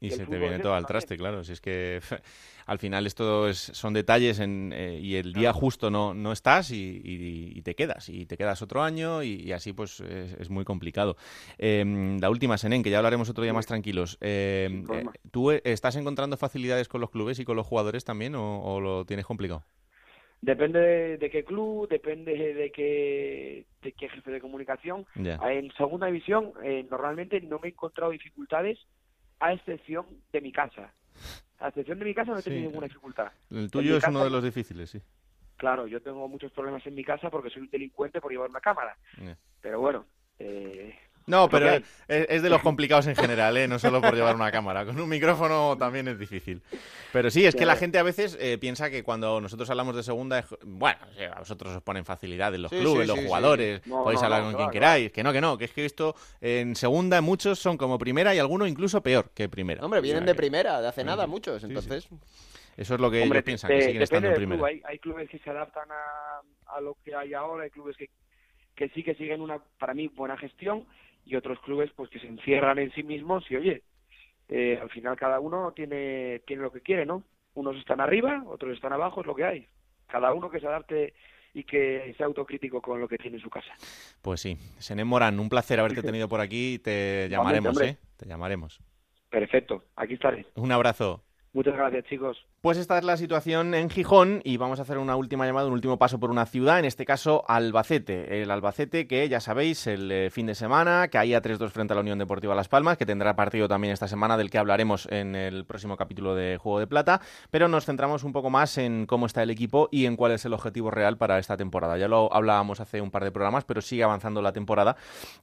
y, se te viene todo al traste, claro. Si es que al final esto es, son detalles en, eh, y el día justo no, no estás y, te quedas. Y te quedas otro año y, así pues es, muy complicado. Em, la última, Senen, que ya hablaremos otro día más tranquilos. Em, eh, ¿Tú eh, estás encontrando facilidades con los clubes y con los jugadores también o, lo tienes complicado? Depende de, qué club, depende de qué, de qué jefe de comunicación. En segunda división, normalmente no me he encontrado dificultades a excepción de mi casa. A excepción de mi casa no he tenido ninguna dificultad. El tuyo es uno de los difíciles, sí. Claro, yo tengo muchos problemas en mi casa porque soy un delincuente por llevar una cámara. Pero bueno, eh, no, pero es, de los complicados en general, ¿eh? no solo por llevar una cámara. Con un micrófono también es difícil. Pero sí, es que la gente a veces eh, piensa que cuando nosotros hablamos de segunda, bueno, a vosotros os ponen facilidades los clubes, los jugadores, podéis hablar con quien queráis. Que no, que no, que es que esto en segunda muchos son como primera y algunos incluso peor que primera. Hombre, vienen de primera, de hace nada muchos, entonces... Eso es lo que ellos piensan, que siguen estando en primera. Hay, clubes que se adaptan a, lo que hay ahora, hay clubes que, que sí que siguen una, para mí, buena gestión y otros clubes pues que se encierran en sí mismos y oye, eh, al final cada uno tiene, tiene lo que quiere, ¿no? Unos están arriba, otros están abajo, es lo que hay. Cada uno que se adapte y que sea autocrítico con lo que tiene en su casa. Pues sí. Senem Morán, un placer haberte tenido por aquí. Te llamaremos, ¿eh? Te llamaremos. Perfecto, aquí estaré. Un abrazo. Muchas gracias, chicos. Pues esta es la situación en Gijón y vamos a hacer una última llamada, un último paso por una ciudad, en este caso Albacete. El Albacete que ya sabéis, el eh, fin de semana, que a 3-2 frente a la Unión Deportiva Las Palmas, que tendrá partido también esta semana, del que hablaremos en el próximo capítulo de Juego de Plata, pero nos centramos un poco más en cómo está el equipo y en cuál es el objetivo real para esta temporada. Ya lo hablábamos hace un par de programas, pero sigue avanzando la temporada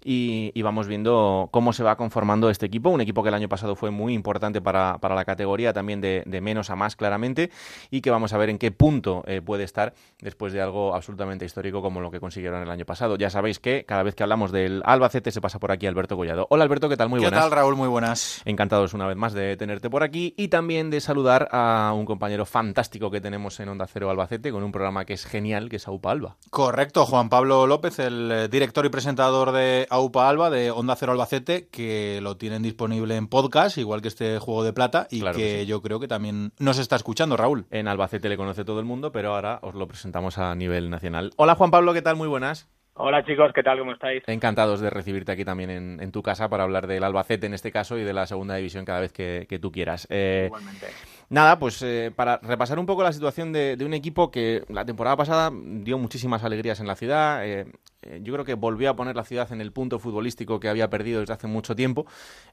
y, vamos viendo cómo se va conformando este equipo, un equipo que el año pasado fue muy importante para, para la categoría también de, menos a más claramente y que vamos a ver en qué punto eh, puede estar después de algo absolutamente histórico como lo que consiguieron el año pasado. Ya sabéis que cada vez que hablamos del Albacete se pasa por aquí Alberto Collado. Hola Alberto, ¿qué tal? Muy buenas. ¿Qué tal Raúl? Muy buenas. Encantados una vez más de tenerte por aquí y también de saludar a un compañero fantástico que tenemos en Onda Cero Albacete con un programa que es genial, que es AUPA Alba. Correcto, Juan Pablo López, el eh, director y presentador de AUPA Alba de Onda Cero Albacete, que lo tienen disponible en podcast, igual que este Juego de Plata, y que yo creo que también nos está escuchando, Raúl. En Albacete le conoce todo el mundo, pero ahora os lo presentamos a nivel nacional. Hola Juan Pablo, ¿qué tal? Muy buenas. Hola chicos, ¿qué tal? ¿Cómo estáis? Encantados de recibirte aquí también en, tu casa para hablar del Albacete en este caso y de la segunda división cada vez que, tú quieras. Eh, Igualmente. Nada, pues eh, para repasar un poco la situación de, un equipo que la temporada pasada dio muchísimas alegrías en la ciudad. Eh, eh, yo creo que volvió a poner la ciudad en el punto futbolístico que había perdido desde hace mucho tiempo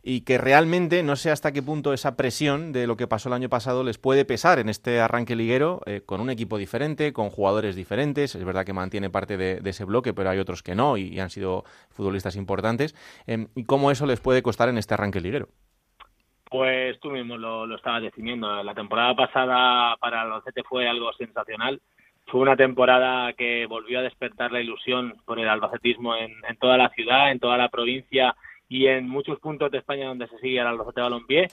y que realmente no sé hasta qué punto esa presión de lo que pasó el año pasado les puede pesar en este arranque liguero con un equipo diferente, con jugadores diferentes. Es verdad que mantiene parte de, ese bloque, pero hay otros que no y, han sido futbolistas importantes. y cómo eso les puede costar en este arranque liguero. Pues tú mismo lo, lo estabas definiendo. La temporada pasada para el Albacete fue algo sensacional. Fue una temporada que volvió a despertar la ilusión por el albacetismo en, toda la ciudad, en toda la provincia y en muchos puntos de España donde se sigue el Albacete Balompié.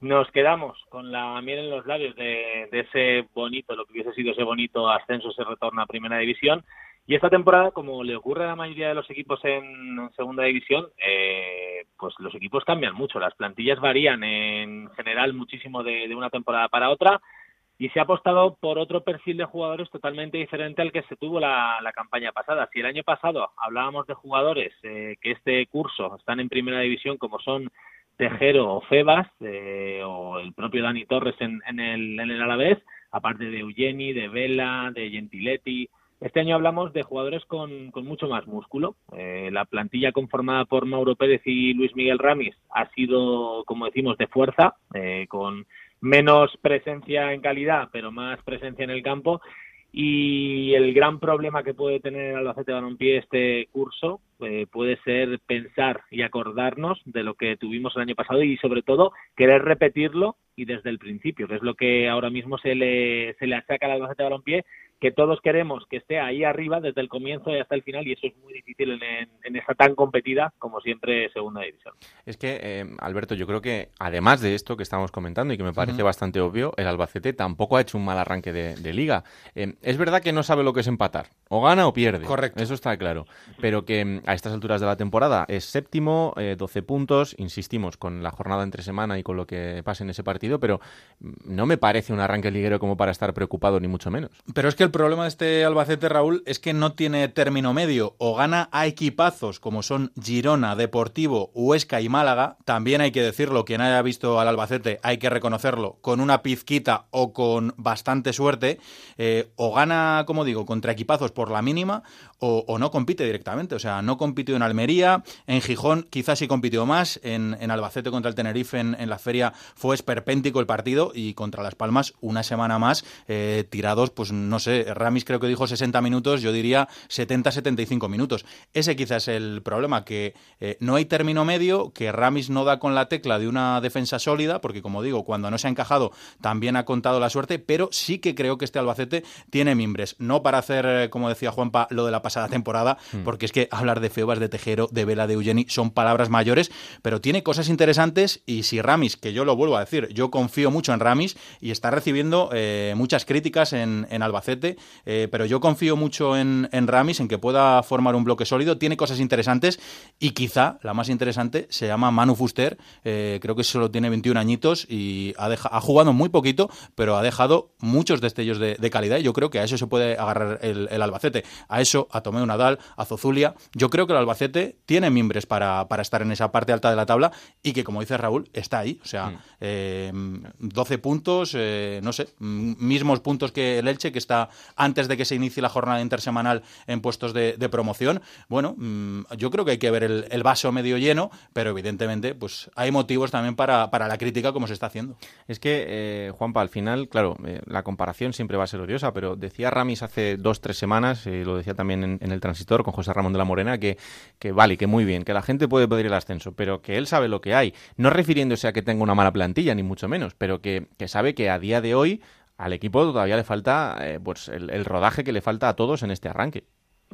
Nos quedamos con la miel en los labios de, de ese bonito, lo que hubiese sido ese bonito ascenso, ese retorno a Primera División y esta temporada, como le ocurre a la mayoría de los equipos en segunda división, eh, pues los equipos cambian mucho. Las plantillas varían en general muchísimo de, una temporada para otra y se ha apostado por otro perfil de jugadores totalmente diferente al que se tuvo la, campaña pasada. Si el año pasado hablábamos de jugadores eh, que este curso están en primera división, como son Tejero o Febas, eh, o el propio Dani Torres en, en, el, en el Alavés, aparte de Eugeni, de Vela, de Gentiletti, este año hablamos de jugadores con, mucho más músculo. Eh, la plantilla conformada por Mauro Pérez y Luis Miguel Ramis ha sido, como decimos, de fuerza, eh, con menos presencia en calidad, pero más presencia en el campo. Y el gran problema que puede tener Albacete Balompié este curso eh, puede ser pensar y acordarnos de lo que tuvimos el año pasado y sobre todo querer repetirlo y desde el principio, que es lo que ahora mismo se le, se le achaca al Albacete Balompié que todos queremos que esté ahí arriba desde el comienzo y hasta el final y eso es muy difícil en, en, esta tan competida como siempre segunda división. Es que, eh, Alberto, yo creo que además de esto que estamos comentando y que me parece bastante obvio, el Albacete tampoco ha hecho un mal arranque de, liga. Eh, es verdad que no sabe lo que es empatar, o gana o pierde. Correcto. Eso está claro. Pero que mm, a estas alturas de la temporada es séptimo, 12 eh, puntos, insistimos, con la jornada entre semana y con lo que pasa en ese partido, pero mm, no me parece un arranque liguero como para estar preocupado, ni mucho menos. Pero es que el problema de este Albacete, Raúl, es que no tiene término medio. O gana a equipazos como son Girona, Deportivo, Huesca y Málaga. También hay que decirlo, quien haya visto al Albacete hay que reconocerlo, con una pizquita o con bastante suerte. Eh, o gana, como digo, contra equipazos por la mínima o, no compite directamente. O sea, no compitió en Almería, en Gijón quizás sí compitió más, en, Albacete contra el Tenerife en, la feria fue esperpéntico el partido y contra Las Palmas una semana más eh, tirados, pues no sé, Ramis creo que dijo 60 minutos, yo diría 70-75 minutos. Ese quizás es el problema, que eh, no hay término medio, que Ramis no da con la tecla de una defensa sólida, porque como digo, cuando no se ha encajado también ha contado la suerte, pero sí que creo que este Albacete tiene mimbres, no para hacer, eh, como decía Juanpa, lo de la pasada temporada, hmm. porque es que hablar de Febas, de Tejero, de Vela, de Eugeni son palabras mayores, pero tiene cosas interesantes y si Ramis, que yo lo vuelvo a decir, yo confío mucho en Ramis y está recibiendo eh, muchas críticas en, Albacete, eh, pero yo confío mucho en, Ramis, en que pueda formar un bloque sólido, tiene cosas interesantes y quizá la más interesante se llama Manu Fuster, eh, creo que solo tiene 21 añitos y ha, ha jugado muy poquito, pero ha dejado muchos destellos de, calidad y yo creo que a eso se puede agarrar el, el Albacete, a eso, a Tomeu Nadal, a Zozulia. Yo creo que el Albacete tiene mimbres para, estar en esa parte alta de la tabla y que, como dice Raúl, está ahí. O sea, 12 mm. eh, puntos, eh, no sé, mismos puntos que el Elche, que está antes de que se inicie la jornada intersemanal en puestos de, promoción. Bueno, mm, yo creo que hay que ver el, vaso medio lleno, pero evidentemente pues hay motivos también para, la crítica como se está haciendo. Es que, eh, Juanpa, al final, claro, eh, la comparación siempre va a ser odiosa, pero decía Ramis hace dos, tres semanas, eh, lo decía también en, el transistor con José Ramón de la Morena, que, vale, que muy bien, que la gente puede pedir el ascenso, pero que él sabe lo que hay. No refiriéndose a que tenga una mala plantilla, ni mucho menos, pero que sabe que a día de hoy al equipo todavía le falta eh, pues el, rodaje que le falta a todos en este arranque.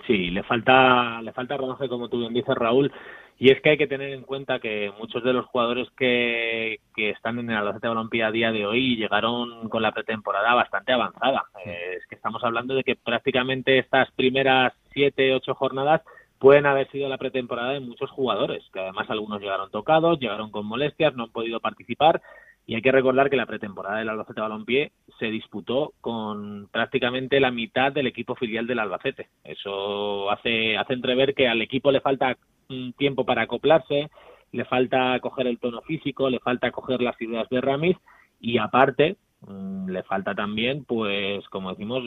Sí, le falta, le falta rodaje, como tú bien dices, Raúl. Y es que hay que tener en cuenta que muchos de los jugadores que, que están en el Albacete Balompié a día de hoy llegaron con la pretemporada bastante avanzada. Eh, es que estamos hablando de que prácticamente estas primeras siete, ocho jornadas pueden haber sido la pretemporada de muchos jugadores, que además algunos llegaron tocados, llegaron con molestias, no han podido participar y hay que recordar que la pretemporada del Albacete Balompié se disputó con prácticamente la mitad del equipo filial del Albacete. Eso hace, hace entrever que al equipo le falta tiempo para acoplarse, le falta coger el tono físico, le falta coger las ideas de Ramis y aparte mm, le falta también, pues como decimos,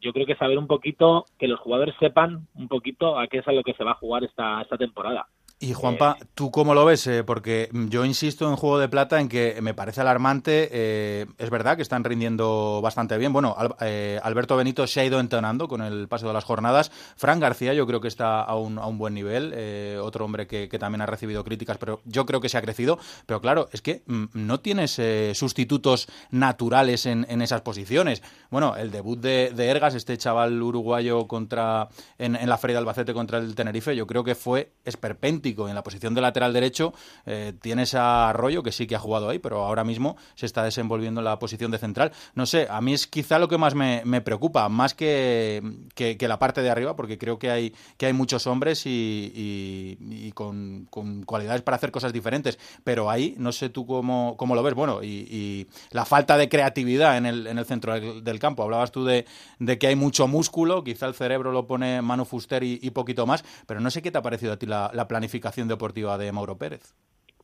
yo creo que saber un poquito, que los jugadores sepan un poquito a qué es a lo que se va a jugar esta temporada. Y Juanpa, ¿tú cómo lo ves? Eh, porque yo insisto en Juego de Plata en que me parece alarmante. Eh, es verdad que están rindiendo bastante bien. Bueno, eh, Alberto Benito se ha ido entonando con el paso de las jornadas. Fran García yo creo que está a un, a un buen nivel. otro hombre que, también ha recibido críticas, pero yo creo que se ha crecido. Pero claro, es que mm, no tienes sustitutos naturales en, esas posiciones. Bueno, el debut de, Ergas, este chaval uruguayo contra en, en la Feria de Albacete contra el Tenerife, yo creo que fue esperpéntico en la posición de lateral derecho eh, tienes a Arroyo, que sí que ha jugado ahí, pero ahora mismo se está desenvolviendo en la posición de central. No sé, a mí es quizá lo que más me, preocupa, más que, que, la parte de arriba, porque creo que hay, que hay muchos hombres y, con, cualidades para hacer cosas diferentes. Pero ahí, no sé tú cómo, cómo lo ves. Bueno, y, la falta de creatividad en el, en el centro del, campo. Hablabas tú de, de, que hay mucho músculo, quizá el cerebro lo pone Manu Fuster y, poquito más, pero no sé qué te ha parecido a ti la planificación deportiva de Mauro Pérez?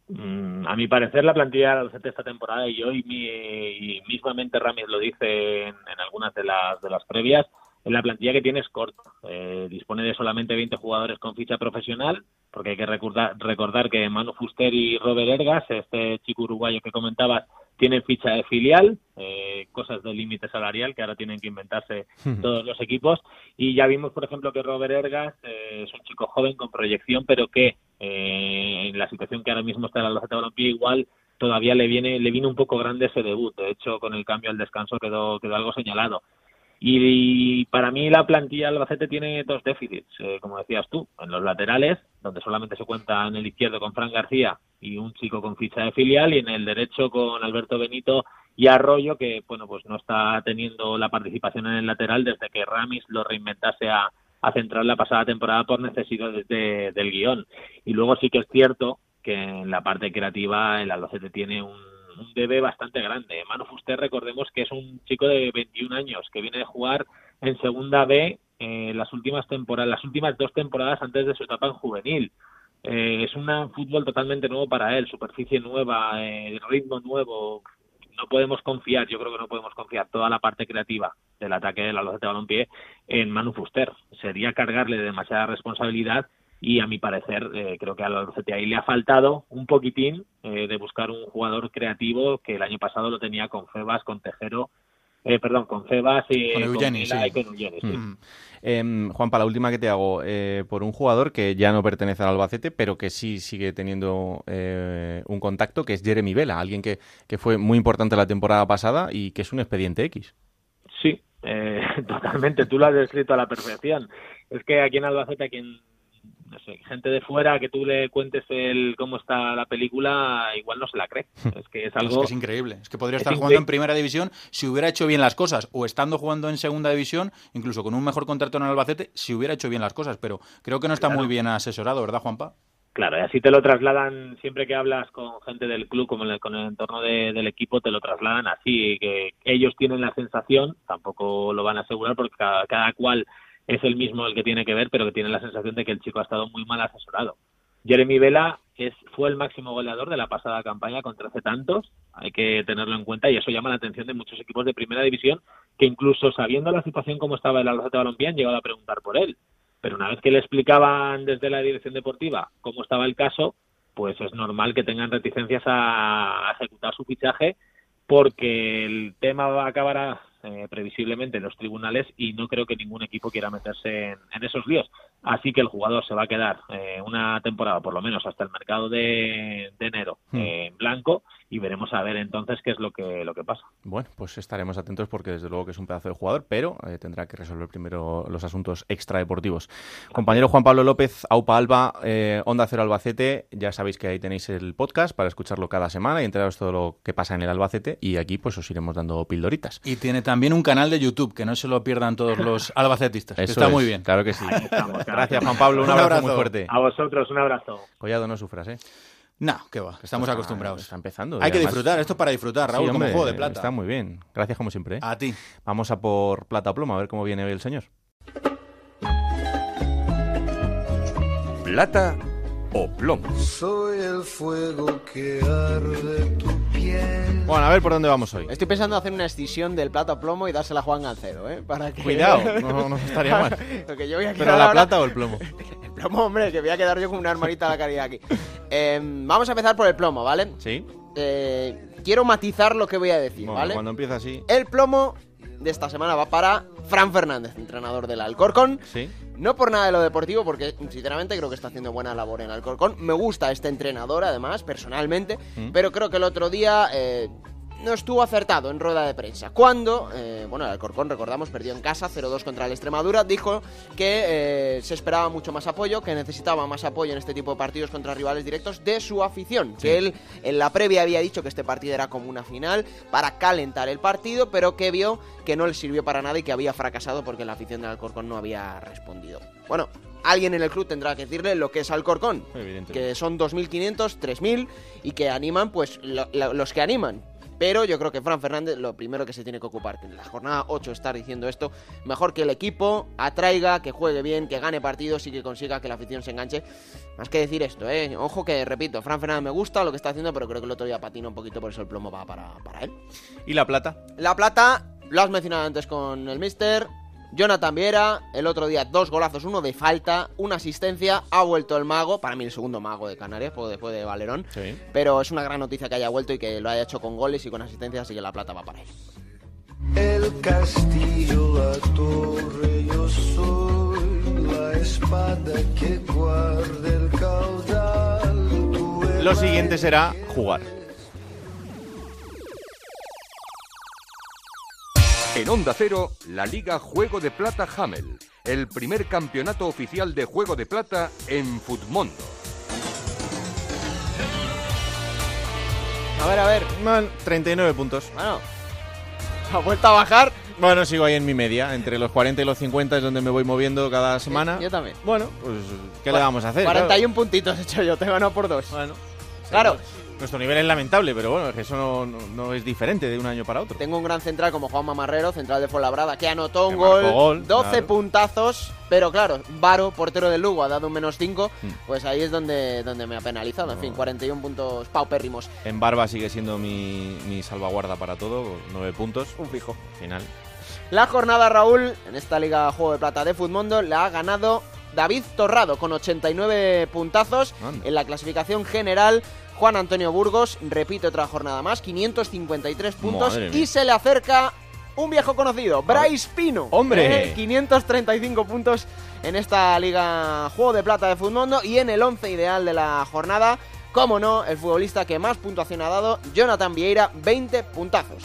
Mm, a mi parecer, la plantilla de esta temporada, y hoy y mismamente Ramis lo dice en, algunas de las, de las previas, en la plantilla que tiene es corta. Eh, dispone de solamente 20 jugadores con ficha profesional, porque hay que recordar, recordar que Manu Fuster y Robert Ergas, este chico uruguayo que comentabas, tienen ficha de filial, eh, cosas de límite salarial que ahora tienen que inventarse todos los equipos. Y ya vimos, por ejemplo, que Robert Ergas eh, es un chico joven con proyección, pero que eh, en la situación que ahora mismo está en la Albacete Balompié igual todavía le viene le viene un poco grande ese debut. De hecho, con el cambio al descanso quedó quedó algo señalado. Y, para mí la plantilla Albacete tiene dos déficits, eh, como decías tú, en los laterales, donde solamente se cuenta en el izquierdo con Fran García y un chico con ficha de filial, y en el derecho con Alberto Benito y Arroyo, que bueno pues no está teniendo la participación en el lateral desde que Ramis lo reinventase a, a centrar la pasada temporada por necesidades del guion. Y luego sí que es cierto que en la parte creativa el Albacete tiene un un bebé bastante grande. Manu Fuster, recordemos que es un chico de 21 años que viene de jugar en Segunda B eh, las últimas temporadas, las últimas dos temporadas antes de su etapa en juvenil. Eh, es un fútbol totalmente nuevo para él, superficie nueva, eh, ritmo nuevo. No podemos confiar, yo creo que no podemos confiar toda la parte creativa del ataque del Albacete Balompié en Manu Fuster. Sería cargarle demasiada responsabilidad y a mi parecer eh, creo que al ahí le ha faltado un poquitín eh, de buscar un jugador creativo que el año pasado lo tenía con Febas, con Tejero, eh, perdón, con Febas y con, Eugeni, sí. Mm. Em, Juanpa, la última que te hago, por un jugador que ya no pertenece al Albacete, pero que sí sigue teniendo un contacto, que es Jeremy Vela, alguien que, que fue muy importante la temporada pasada y que es un expediente X. Sí, totalmente, tú lo has descrito a la perfección. Es que aquí en Albacete, a quien gente de fuera que tú le cuentes el cómo está la película, igual no se la cree. Es que es algo... Es, increíble. Es que podría estar jugando en primera división si hubiera hecho bien las cosas, o estando jugando en segunda división, incluso con un mejor contrato en Albacete, si hubiera hecho bien las cosas, pero creo que no está muy bien asesorado, ¿verdad, Juanpa? Claro, y así te lo trasladan siempre que hablas con gente del club, como con el entorno del equipo, te lo trasladan así, que ellos tienen la sensación, tampoco lo van a asegurar porque cada cual es el mismo el que tiene que ver, pero que tiene la sensación de que el chico ha estado muy mal asesorado. Jeremy Vela es, fue el máximo goleador de la pasada campaña con 13 tantos, hay que tenerlo en cuenta y eso llama la atención de muchos equipos de primera división que incluso sabiendo la situación como estaba el Albacete Balompié han llegado a preguntar por él. Pero una vez que le explicaban desde la dirección deportiva cómo estaba el caso, pues es normal que tengan reticencias a ejecutar su fichaje porque el tema va a acabar eh, previsiblemente en los tribunales y no creo que ningún equipo quiera meterse en, esos líos. Así que el jugador se va a quedar eh, una temporada, por lo menos hasta el mercado de, enero, hmm. eh, en blanco y veremos a ver entonces qué es lo que, lo que pasa. Bueno, pues estaremos atentos porque desde luego que es un pedazo de jugador, pero tendrá que resolver primero los asuntos extradeportivos. Compañero Juan Pablo López, AUPA Alba, Onda Cero Albacete, ya sabéis que ahí tenéis el podcast para escucharlo cada semana y enteraros todo lo que pasa en el Albacete y aquí pues os iremos dando pildoritas. Y tiene también un canal de YouTube, que no se lo pierdan todos los albacetistas. está muy bien. Claro que sí. Gracias, Juan Pablo. Un, abrazo, muy fuerte. A vosotros, un abrazo. Collado, no sufras, ¿eh? No, qué va, estamos acostumbrados. Está empezando. Hay que disfrutar, esto es para disfrutar, Raúl, como juego de plata. Está muy bien. Gracias como siempre. ¿eh? A ti. Vamos a por plata o plomo, a ver cómo viene hoy el señor. Plata o plomo. Soy el fuego que arde tu. Bueno, a ver por dónde vamos hoy. Estoy pensando en hacer una escisión del plata o plomo y dársela a Juan Gancero, ¿eh? Para que... Cuidado, no, no estaría mal. yo voy a ¿Pero la plata o el plomo? el plomo, hombre, que voy a quedar yo con una hermanita a la caridad aquí. Em, vamos a empezar por el plomo, ¿vale? Sí. Eh, quiero matizar lo que voy a decir, bueno, ¿vale? Cuando empieza así. El plomo de esta semana va para Fran Fernández, entrenador del Alcorcón. Sí. No por nada de lo deportivo, porque sinceramente creo que está haciendo buena labor en Alcorcón. Me gusta este entrenador, además, personalmente, Mm. pero creo que el otro día eh, no estuvo acertado en rueda de prensa. Cuando, eh, bueno, el Alcorcón, recordamos, perdió en casa 0-2 contra el Extremadura, dijo que eh, se esperaba mucho más apoyo, que necesitaba más apoyo en este tipo de partidos contra rivales directos de su afición. Que él en la previa había dicho que este partido era como una final para calentar el partido, pero que vio que no le sirvió para nada y que había fracasado porque la afición del Alcorcón no había respondido. Bueno, alguien en el club tendrá que decirle lo que es Alcorcón, Evidentemente. que son 2.500, 3.000 y que animan pues lo- lo- los que animan. Pero yo creo que Fran Fernández lo primero que se tiene que ocupar, que en la jornada 8 estar diciendo esto, mejor que el equipo atraiga, que juegue bien, que gane partidos y que consiga que la afición se enganche. Más que decir esto, ¿eh? Ojo que, repito, Fran Fernández me gusta lo que está haciendo, pero creo que el otro día patina un poquito, por eso el plomo va para, para él. ¿Y la plata? La plata, lo has mencionado antes con el Mister. Jonathan Viera, el otro día dos golazos, uno de falta, una asistencia, ha vuelto el mago, para mí el segundo mago de Canarias, después de Valerón. Sí. Pero es una gran noticia que haya vuelto y que lo haya hecho con goles y con asistencias, así que la plata va para él. El castillo, la torre, yo soy la espada que guarda el caudal. Tú el Lo siguiente será jugar. Onda Cero, la Liga Juego de Plata Hamel, el primer campeonato oficial de Juego de Plata en Futmundo. A ver, a ver. Man, 39 puntos. Bueno, ha vuelto a bajar. Bueno, sigo ahí en mi media. Entre los 40 y los 50 es donde me voy moviendo cada semana. Yo también. Bueno, pues, ¿qué le vamos a hacer? 41 puntitos he hecho yo, te he ganado por dos. Bueno, claro. Nuestro nivel es lamentable, pero bueno, es que eso no, no- no es diferente de un año para otro. Tengo un gran central como Juan Mamarrero, central de Fuenlabrada, que anotó un gol, gol, 12 claro. puntazos, pero claro, Varo, portero del Lugo, ha dado un menos 5, Mm. pues ahí es donde, donde me ha penalizado. En fin, 41 puntos paupérrimos. En Barba sigue siendo mi, mi salvaguarda para todo, 9 puntos. Un fijo. Final. La jornada, Raúl, en esta Liga Juego de Plata de Futmundo, la ha ganado David Torrado con 89 puntazos Anda. en la clasificación general. Juan Antonio Burgos repite otra jornada más, 553 puntos Madre mía. y se le acerca un viejo conocido, Bryce Pino. ¡Hombre! Eh, 535 puntos en esta Liga Juego de Plata de Futmundo y en el 11 ideal de la jornada, como no, el futbolista que más puntuación ha dado, Jonathan Vieira, 20 puntazos.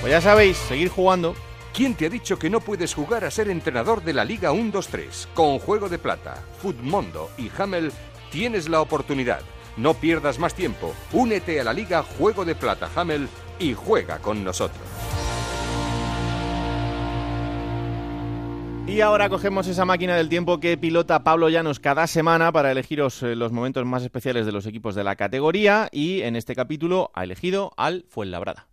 Pues ya sabéis, seguir jugando. ¿Quién te ha dicho que no puedes jugar a ser entrenador de la Liga 1-2-3? Con Juego de Plata, Futmundo y Hamel tienes la oportunidad. No pierdas más tiempo. Únete a la Liga Juego de Plata Hamel y juega con nosotros. Y ahora cogemos esa máquina del tiempo que pilota Pablo Llanos cada semana para elegiros eh, los momentos más especiales de los equipos de la categoría y en este capítulo ha elegido al Fuenlabrada.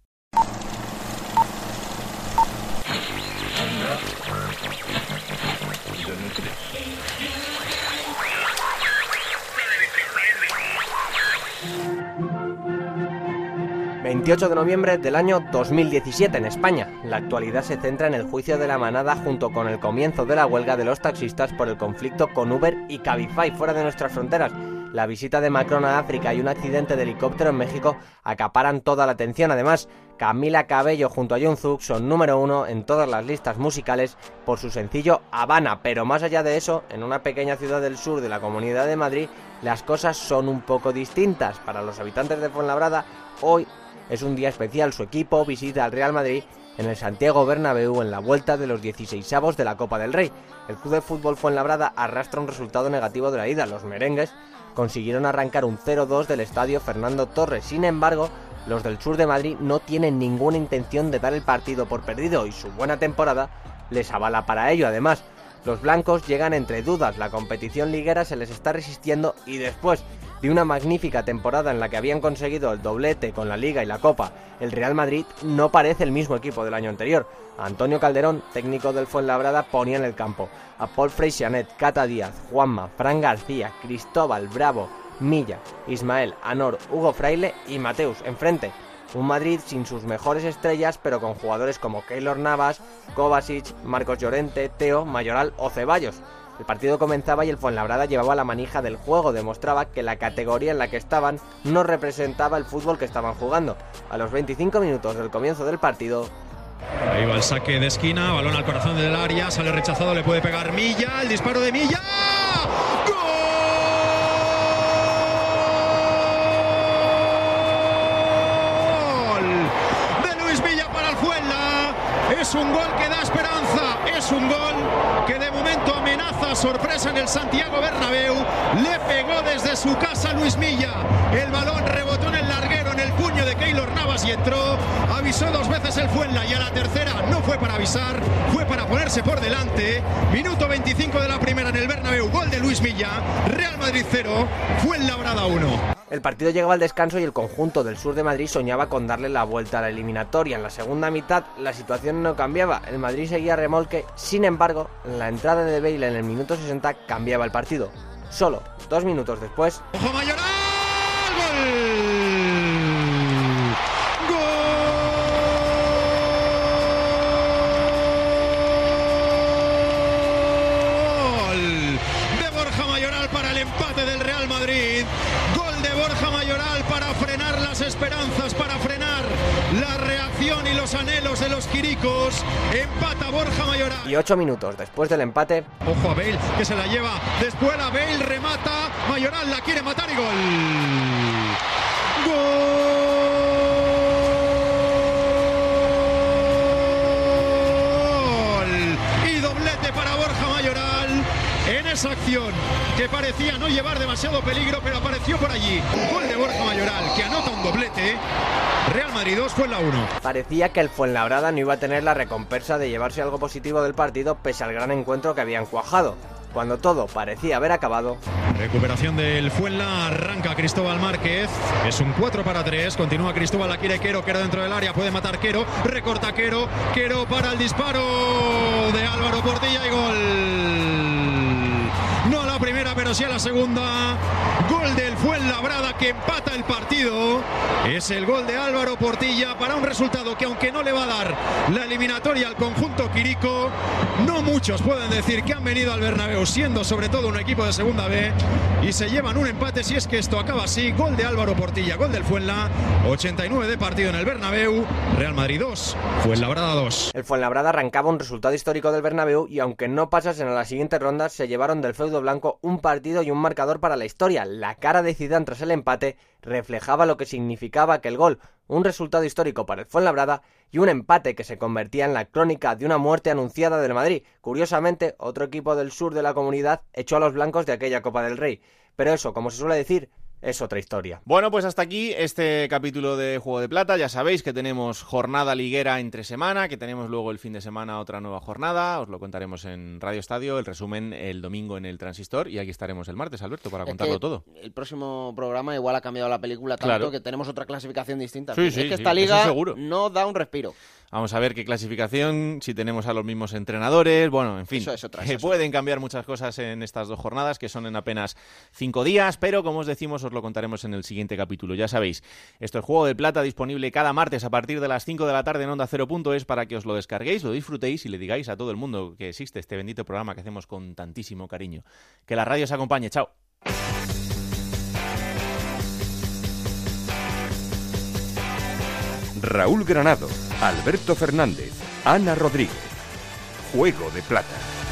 28 de noviembre del año 2017 en España. La actualidad se centra en el juicio de la manada junto con el comienzo de la huelga de los taxistas por el conflicto con Uber y Cabify fuera de nuestras fronteras. La visita de Macron a África y un accidente de helicóptero en México acaparan toda la atención. Además, Camila Cabello junto a Zug son número uno en todas las listas musicales por su sencillo Habana. Pero más allá de eso, en una pequeña ciudad del sur de la Comunidad de Madrid, las cosas son un poco distintas. Para los habitantes de Fuenlabrada, hoy es un día especial. Su equipo visita al Real Madrid en el Santiago Bernabéu en la vuelta de los 16avos de la Copa del Rey. El Club de Fútbol Fuenlabrada arrastra un resultado negativo de la ida. Los merengues consiguieron arrancar un 0-2 del estadio Fernando Torres. Sin embargo, los del sur de Madrid no tienen ninguna intención de dar el partido por perdido y su buena temporada les avala para ello. Además, los blancos llegan entre dudas, la competición liguera se les está resistiendo y después de una magnífica temporada en la que habían conseguido el doblete con la Liga y la Copa, el Real Madrid no parece el mismo equipo del año anterior. Antonio Calderón, técnico del Fuenlabrada, ponía en el campo a Paul Freixanet, Cata Díaz, Juanma, Fran García, Cristóbal, Bravo, Milla, Ismael, Anor, Hugo Fraile y Mateus enfrente. Un Madrid sin sus mejores estrellas, pero con jugadores como Keylor Navas, Kovacic, Marcos Llorente, Teo, Mayoral o Ceballos. El partido comenzaba y el Fuenlabrada llevaba la manija del juego, demostraba que la categoría en la que estaban no representaba el fútbol que estaban jugando. A los 25 minutos del comienzo del partido, Ahí va el saque de esquina, balón al corazón del área, sale rechazado, le puede pegar Milla, el disparo de Milla. ¡Gol! De Luis Villa para el Fuenla. Es un gol que da esperanza, es un gol que de momento sorpresa en el Santiago Bernabéu. Le pegó desde su casa Luis Milla. El balón rebotó en el larguero, en el puño de Keylor Navas y entró. Avisó dos veces el Fuenla y a la tercera no fue para avisar, fue para ponerse por delante. Minuto 25 de la primera en el Bernabéu, gol de Luis Milla. Real Madrid 0, Fuenlabrada 1. El partido llegaba al descanso y el conjunto del sur de Madrid soñaba con darle la vuelta a la eliminatoria. En la segunda mitad la situación no cambiaba, el Madrid seguía remolque, sin embargo, la entrada de Bale en el minuto 60 cambiaba el partido. Solo dos minutos después... ¡Ojo Mayoral! ¡Gol! Los anhelos de los quiricos. Empata Borja Mayoral. Y ocho minutos después del empate, Ojo a Bale que se la lleva. Después a Bale remata. Mayoral la quiere matar y gol. Gol. Y doblete para Borja Mayoral en esa acción que parecía no llevar demasiado peligro, pero apareció por allí. Gol de Borja Mayoral que anota un doblete. Real Madrid 2 fue la 1. parecía que el Fuenlabrada no iba a tener la recompensa de llevarse algo positivo del partido pese al gran encuentro que habían cuajado. Cuando todo parecía haber acabado, Recuperación del Fuenla, arranca Cristóbal Márquez, es un 4 para 3, continúa Cristóbal, la quiere Quero, Quero dentro del área, puede matar Quero, recorta Quero, Quero para el disparo de Álvaro Portilla y gol. No a la primera, pero sí a la segunda. Gol del Fuenlabrada que empata el partido. Es el gol de Álvaro Portilla para un resultado que aunque no le va a dar la eliminatoria al conjunto Quirico, no muchos pueden decir que han venido al Bernabéu siendo sobre todo un equipo de segunda B y se llevan un empate si es que esto acaba así. Gol de Álvaro Portilla, gol del Fuenla, 89 de partido en el Bernabéu, Real Madrid 2, Fuenlabrada 2. el Fuenlabrada arrancaba un resultado histórico del Bernabéu y aunque no pasasen a la siguiente ronda, se llevaron del feudo blanco un partido y un marcador para la historia. La cara de Zidane tras el empate reflejaba lo que significaba aquel gol, un resultado histórico para el Fuenlabrada y un empate que se convertía en la crónica de una muerte anunciada del Madrid. Curiosamente, otro equipo del sur de la comunidad echó a los blancos de aquella Copa del Rey. Pero eso, como se suele decir, es otra historia. Bueno, pues hasta aquí este capítulo de Juego de Plata. Ya sabéis que tenemos jornada liguera entre semana, que tenemos luego el fin de semana otra nueva jornada. Os lo contaremos en Radio Estadio, el resumen el domingo en el Transistor y aquí estaremos el martes, Alberto, para Es contarlo que todo. El próximo programa igual ha cambiado la película tanto Claro. que tenemos otra clasificación distinta. Sí, es sí, que sí, esta liga seguro. no da un respiro. Vamos a ver qué clasificación, si tenemos a los mismos entrenadores, bueno, en fin, Eso es otra, que eso es pueden cambiar muchas cosas en estas dos jornadas, que son en apenas cinco días, pero como os decimos, os lo contaremos en el siguiente capítulo. Ya sabéis, esto es Juego de Plata disponible cada martes a partir de las 5 de la tarde en Onda es para que os lo descarguéis, lo disfrutéis y le digáis a todo el mundo que existe este bendito programa que hacemos con tantísimo cariño. Que la radio os acompañe. Chao. Raúl Granado, Alberto Fernández, Ana Rodríguez. Juego de Plata.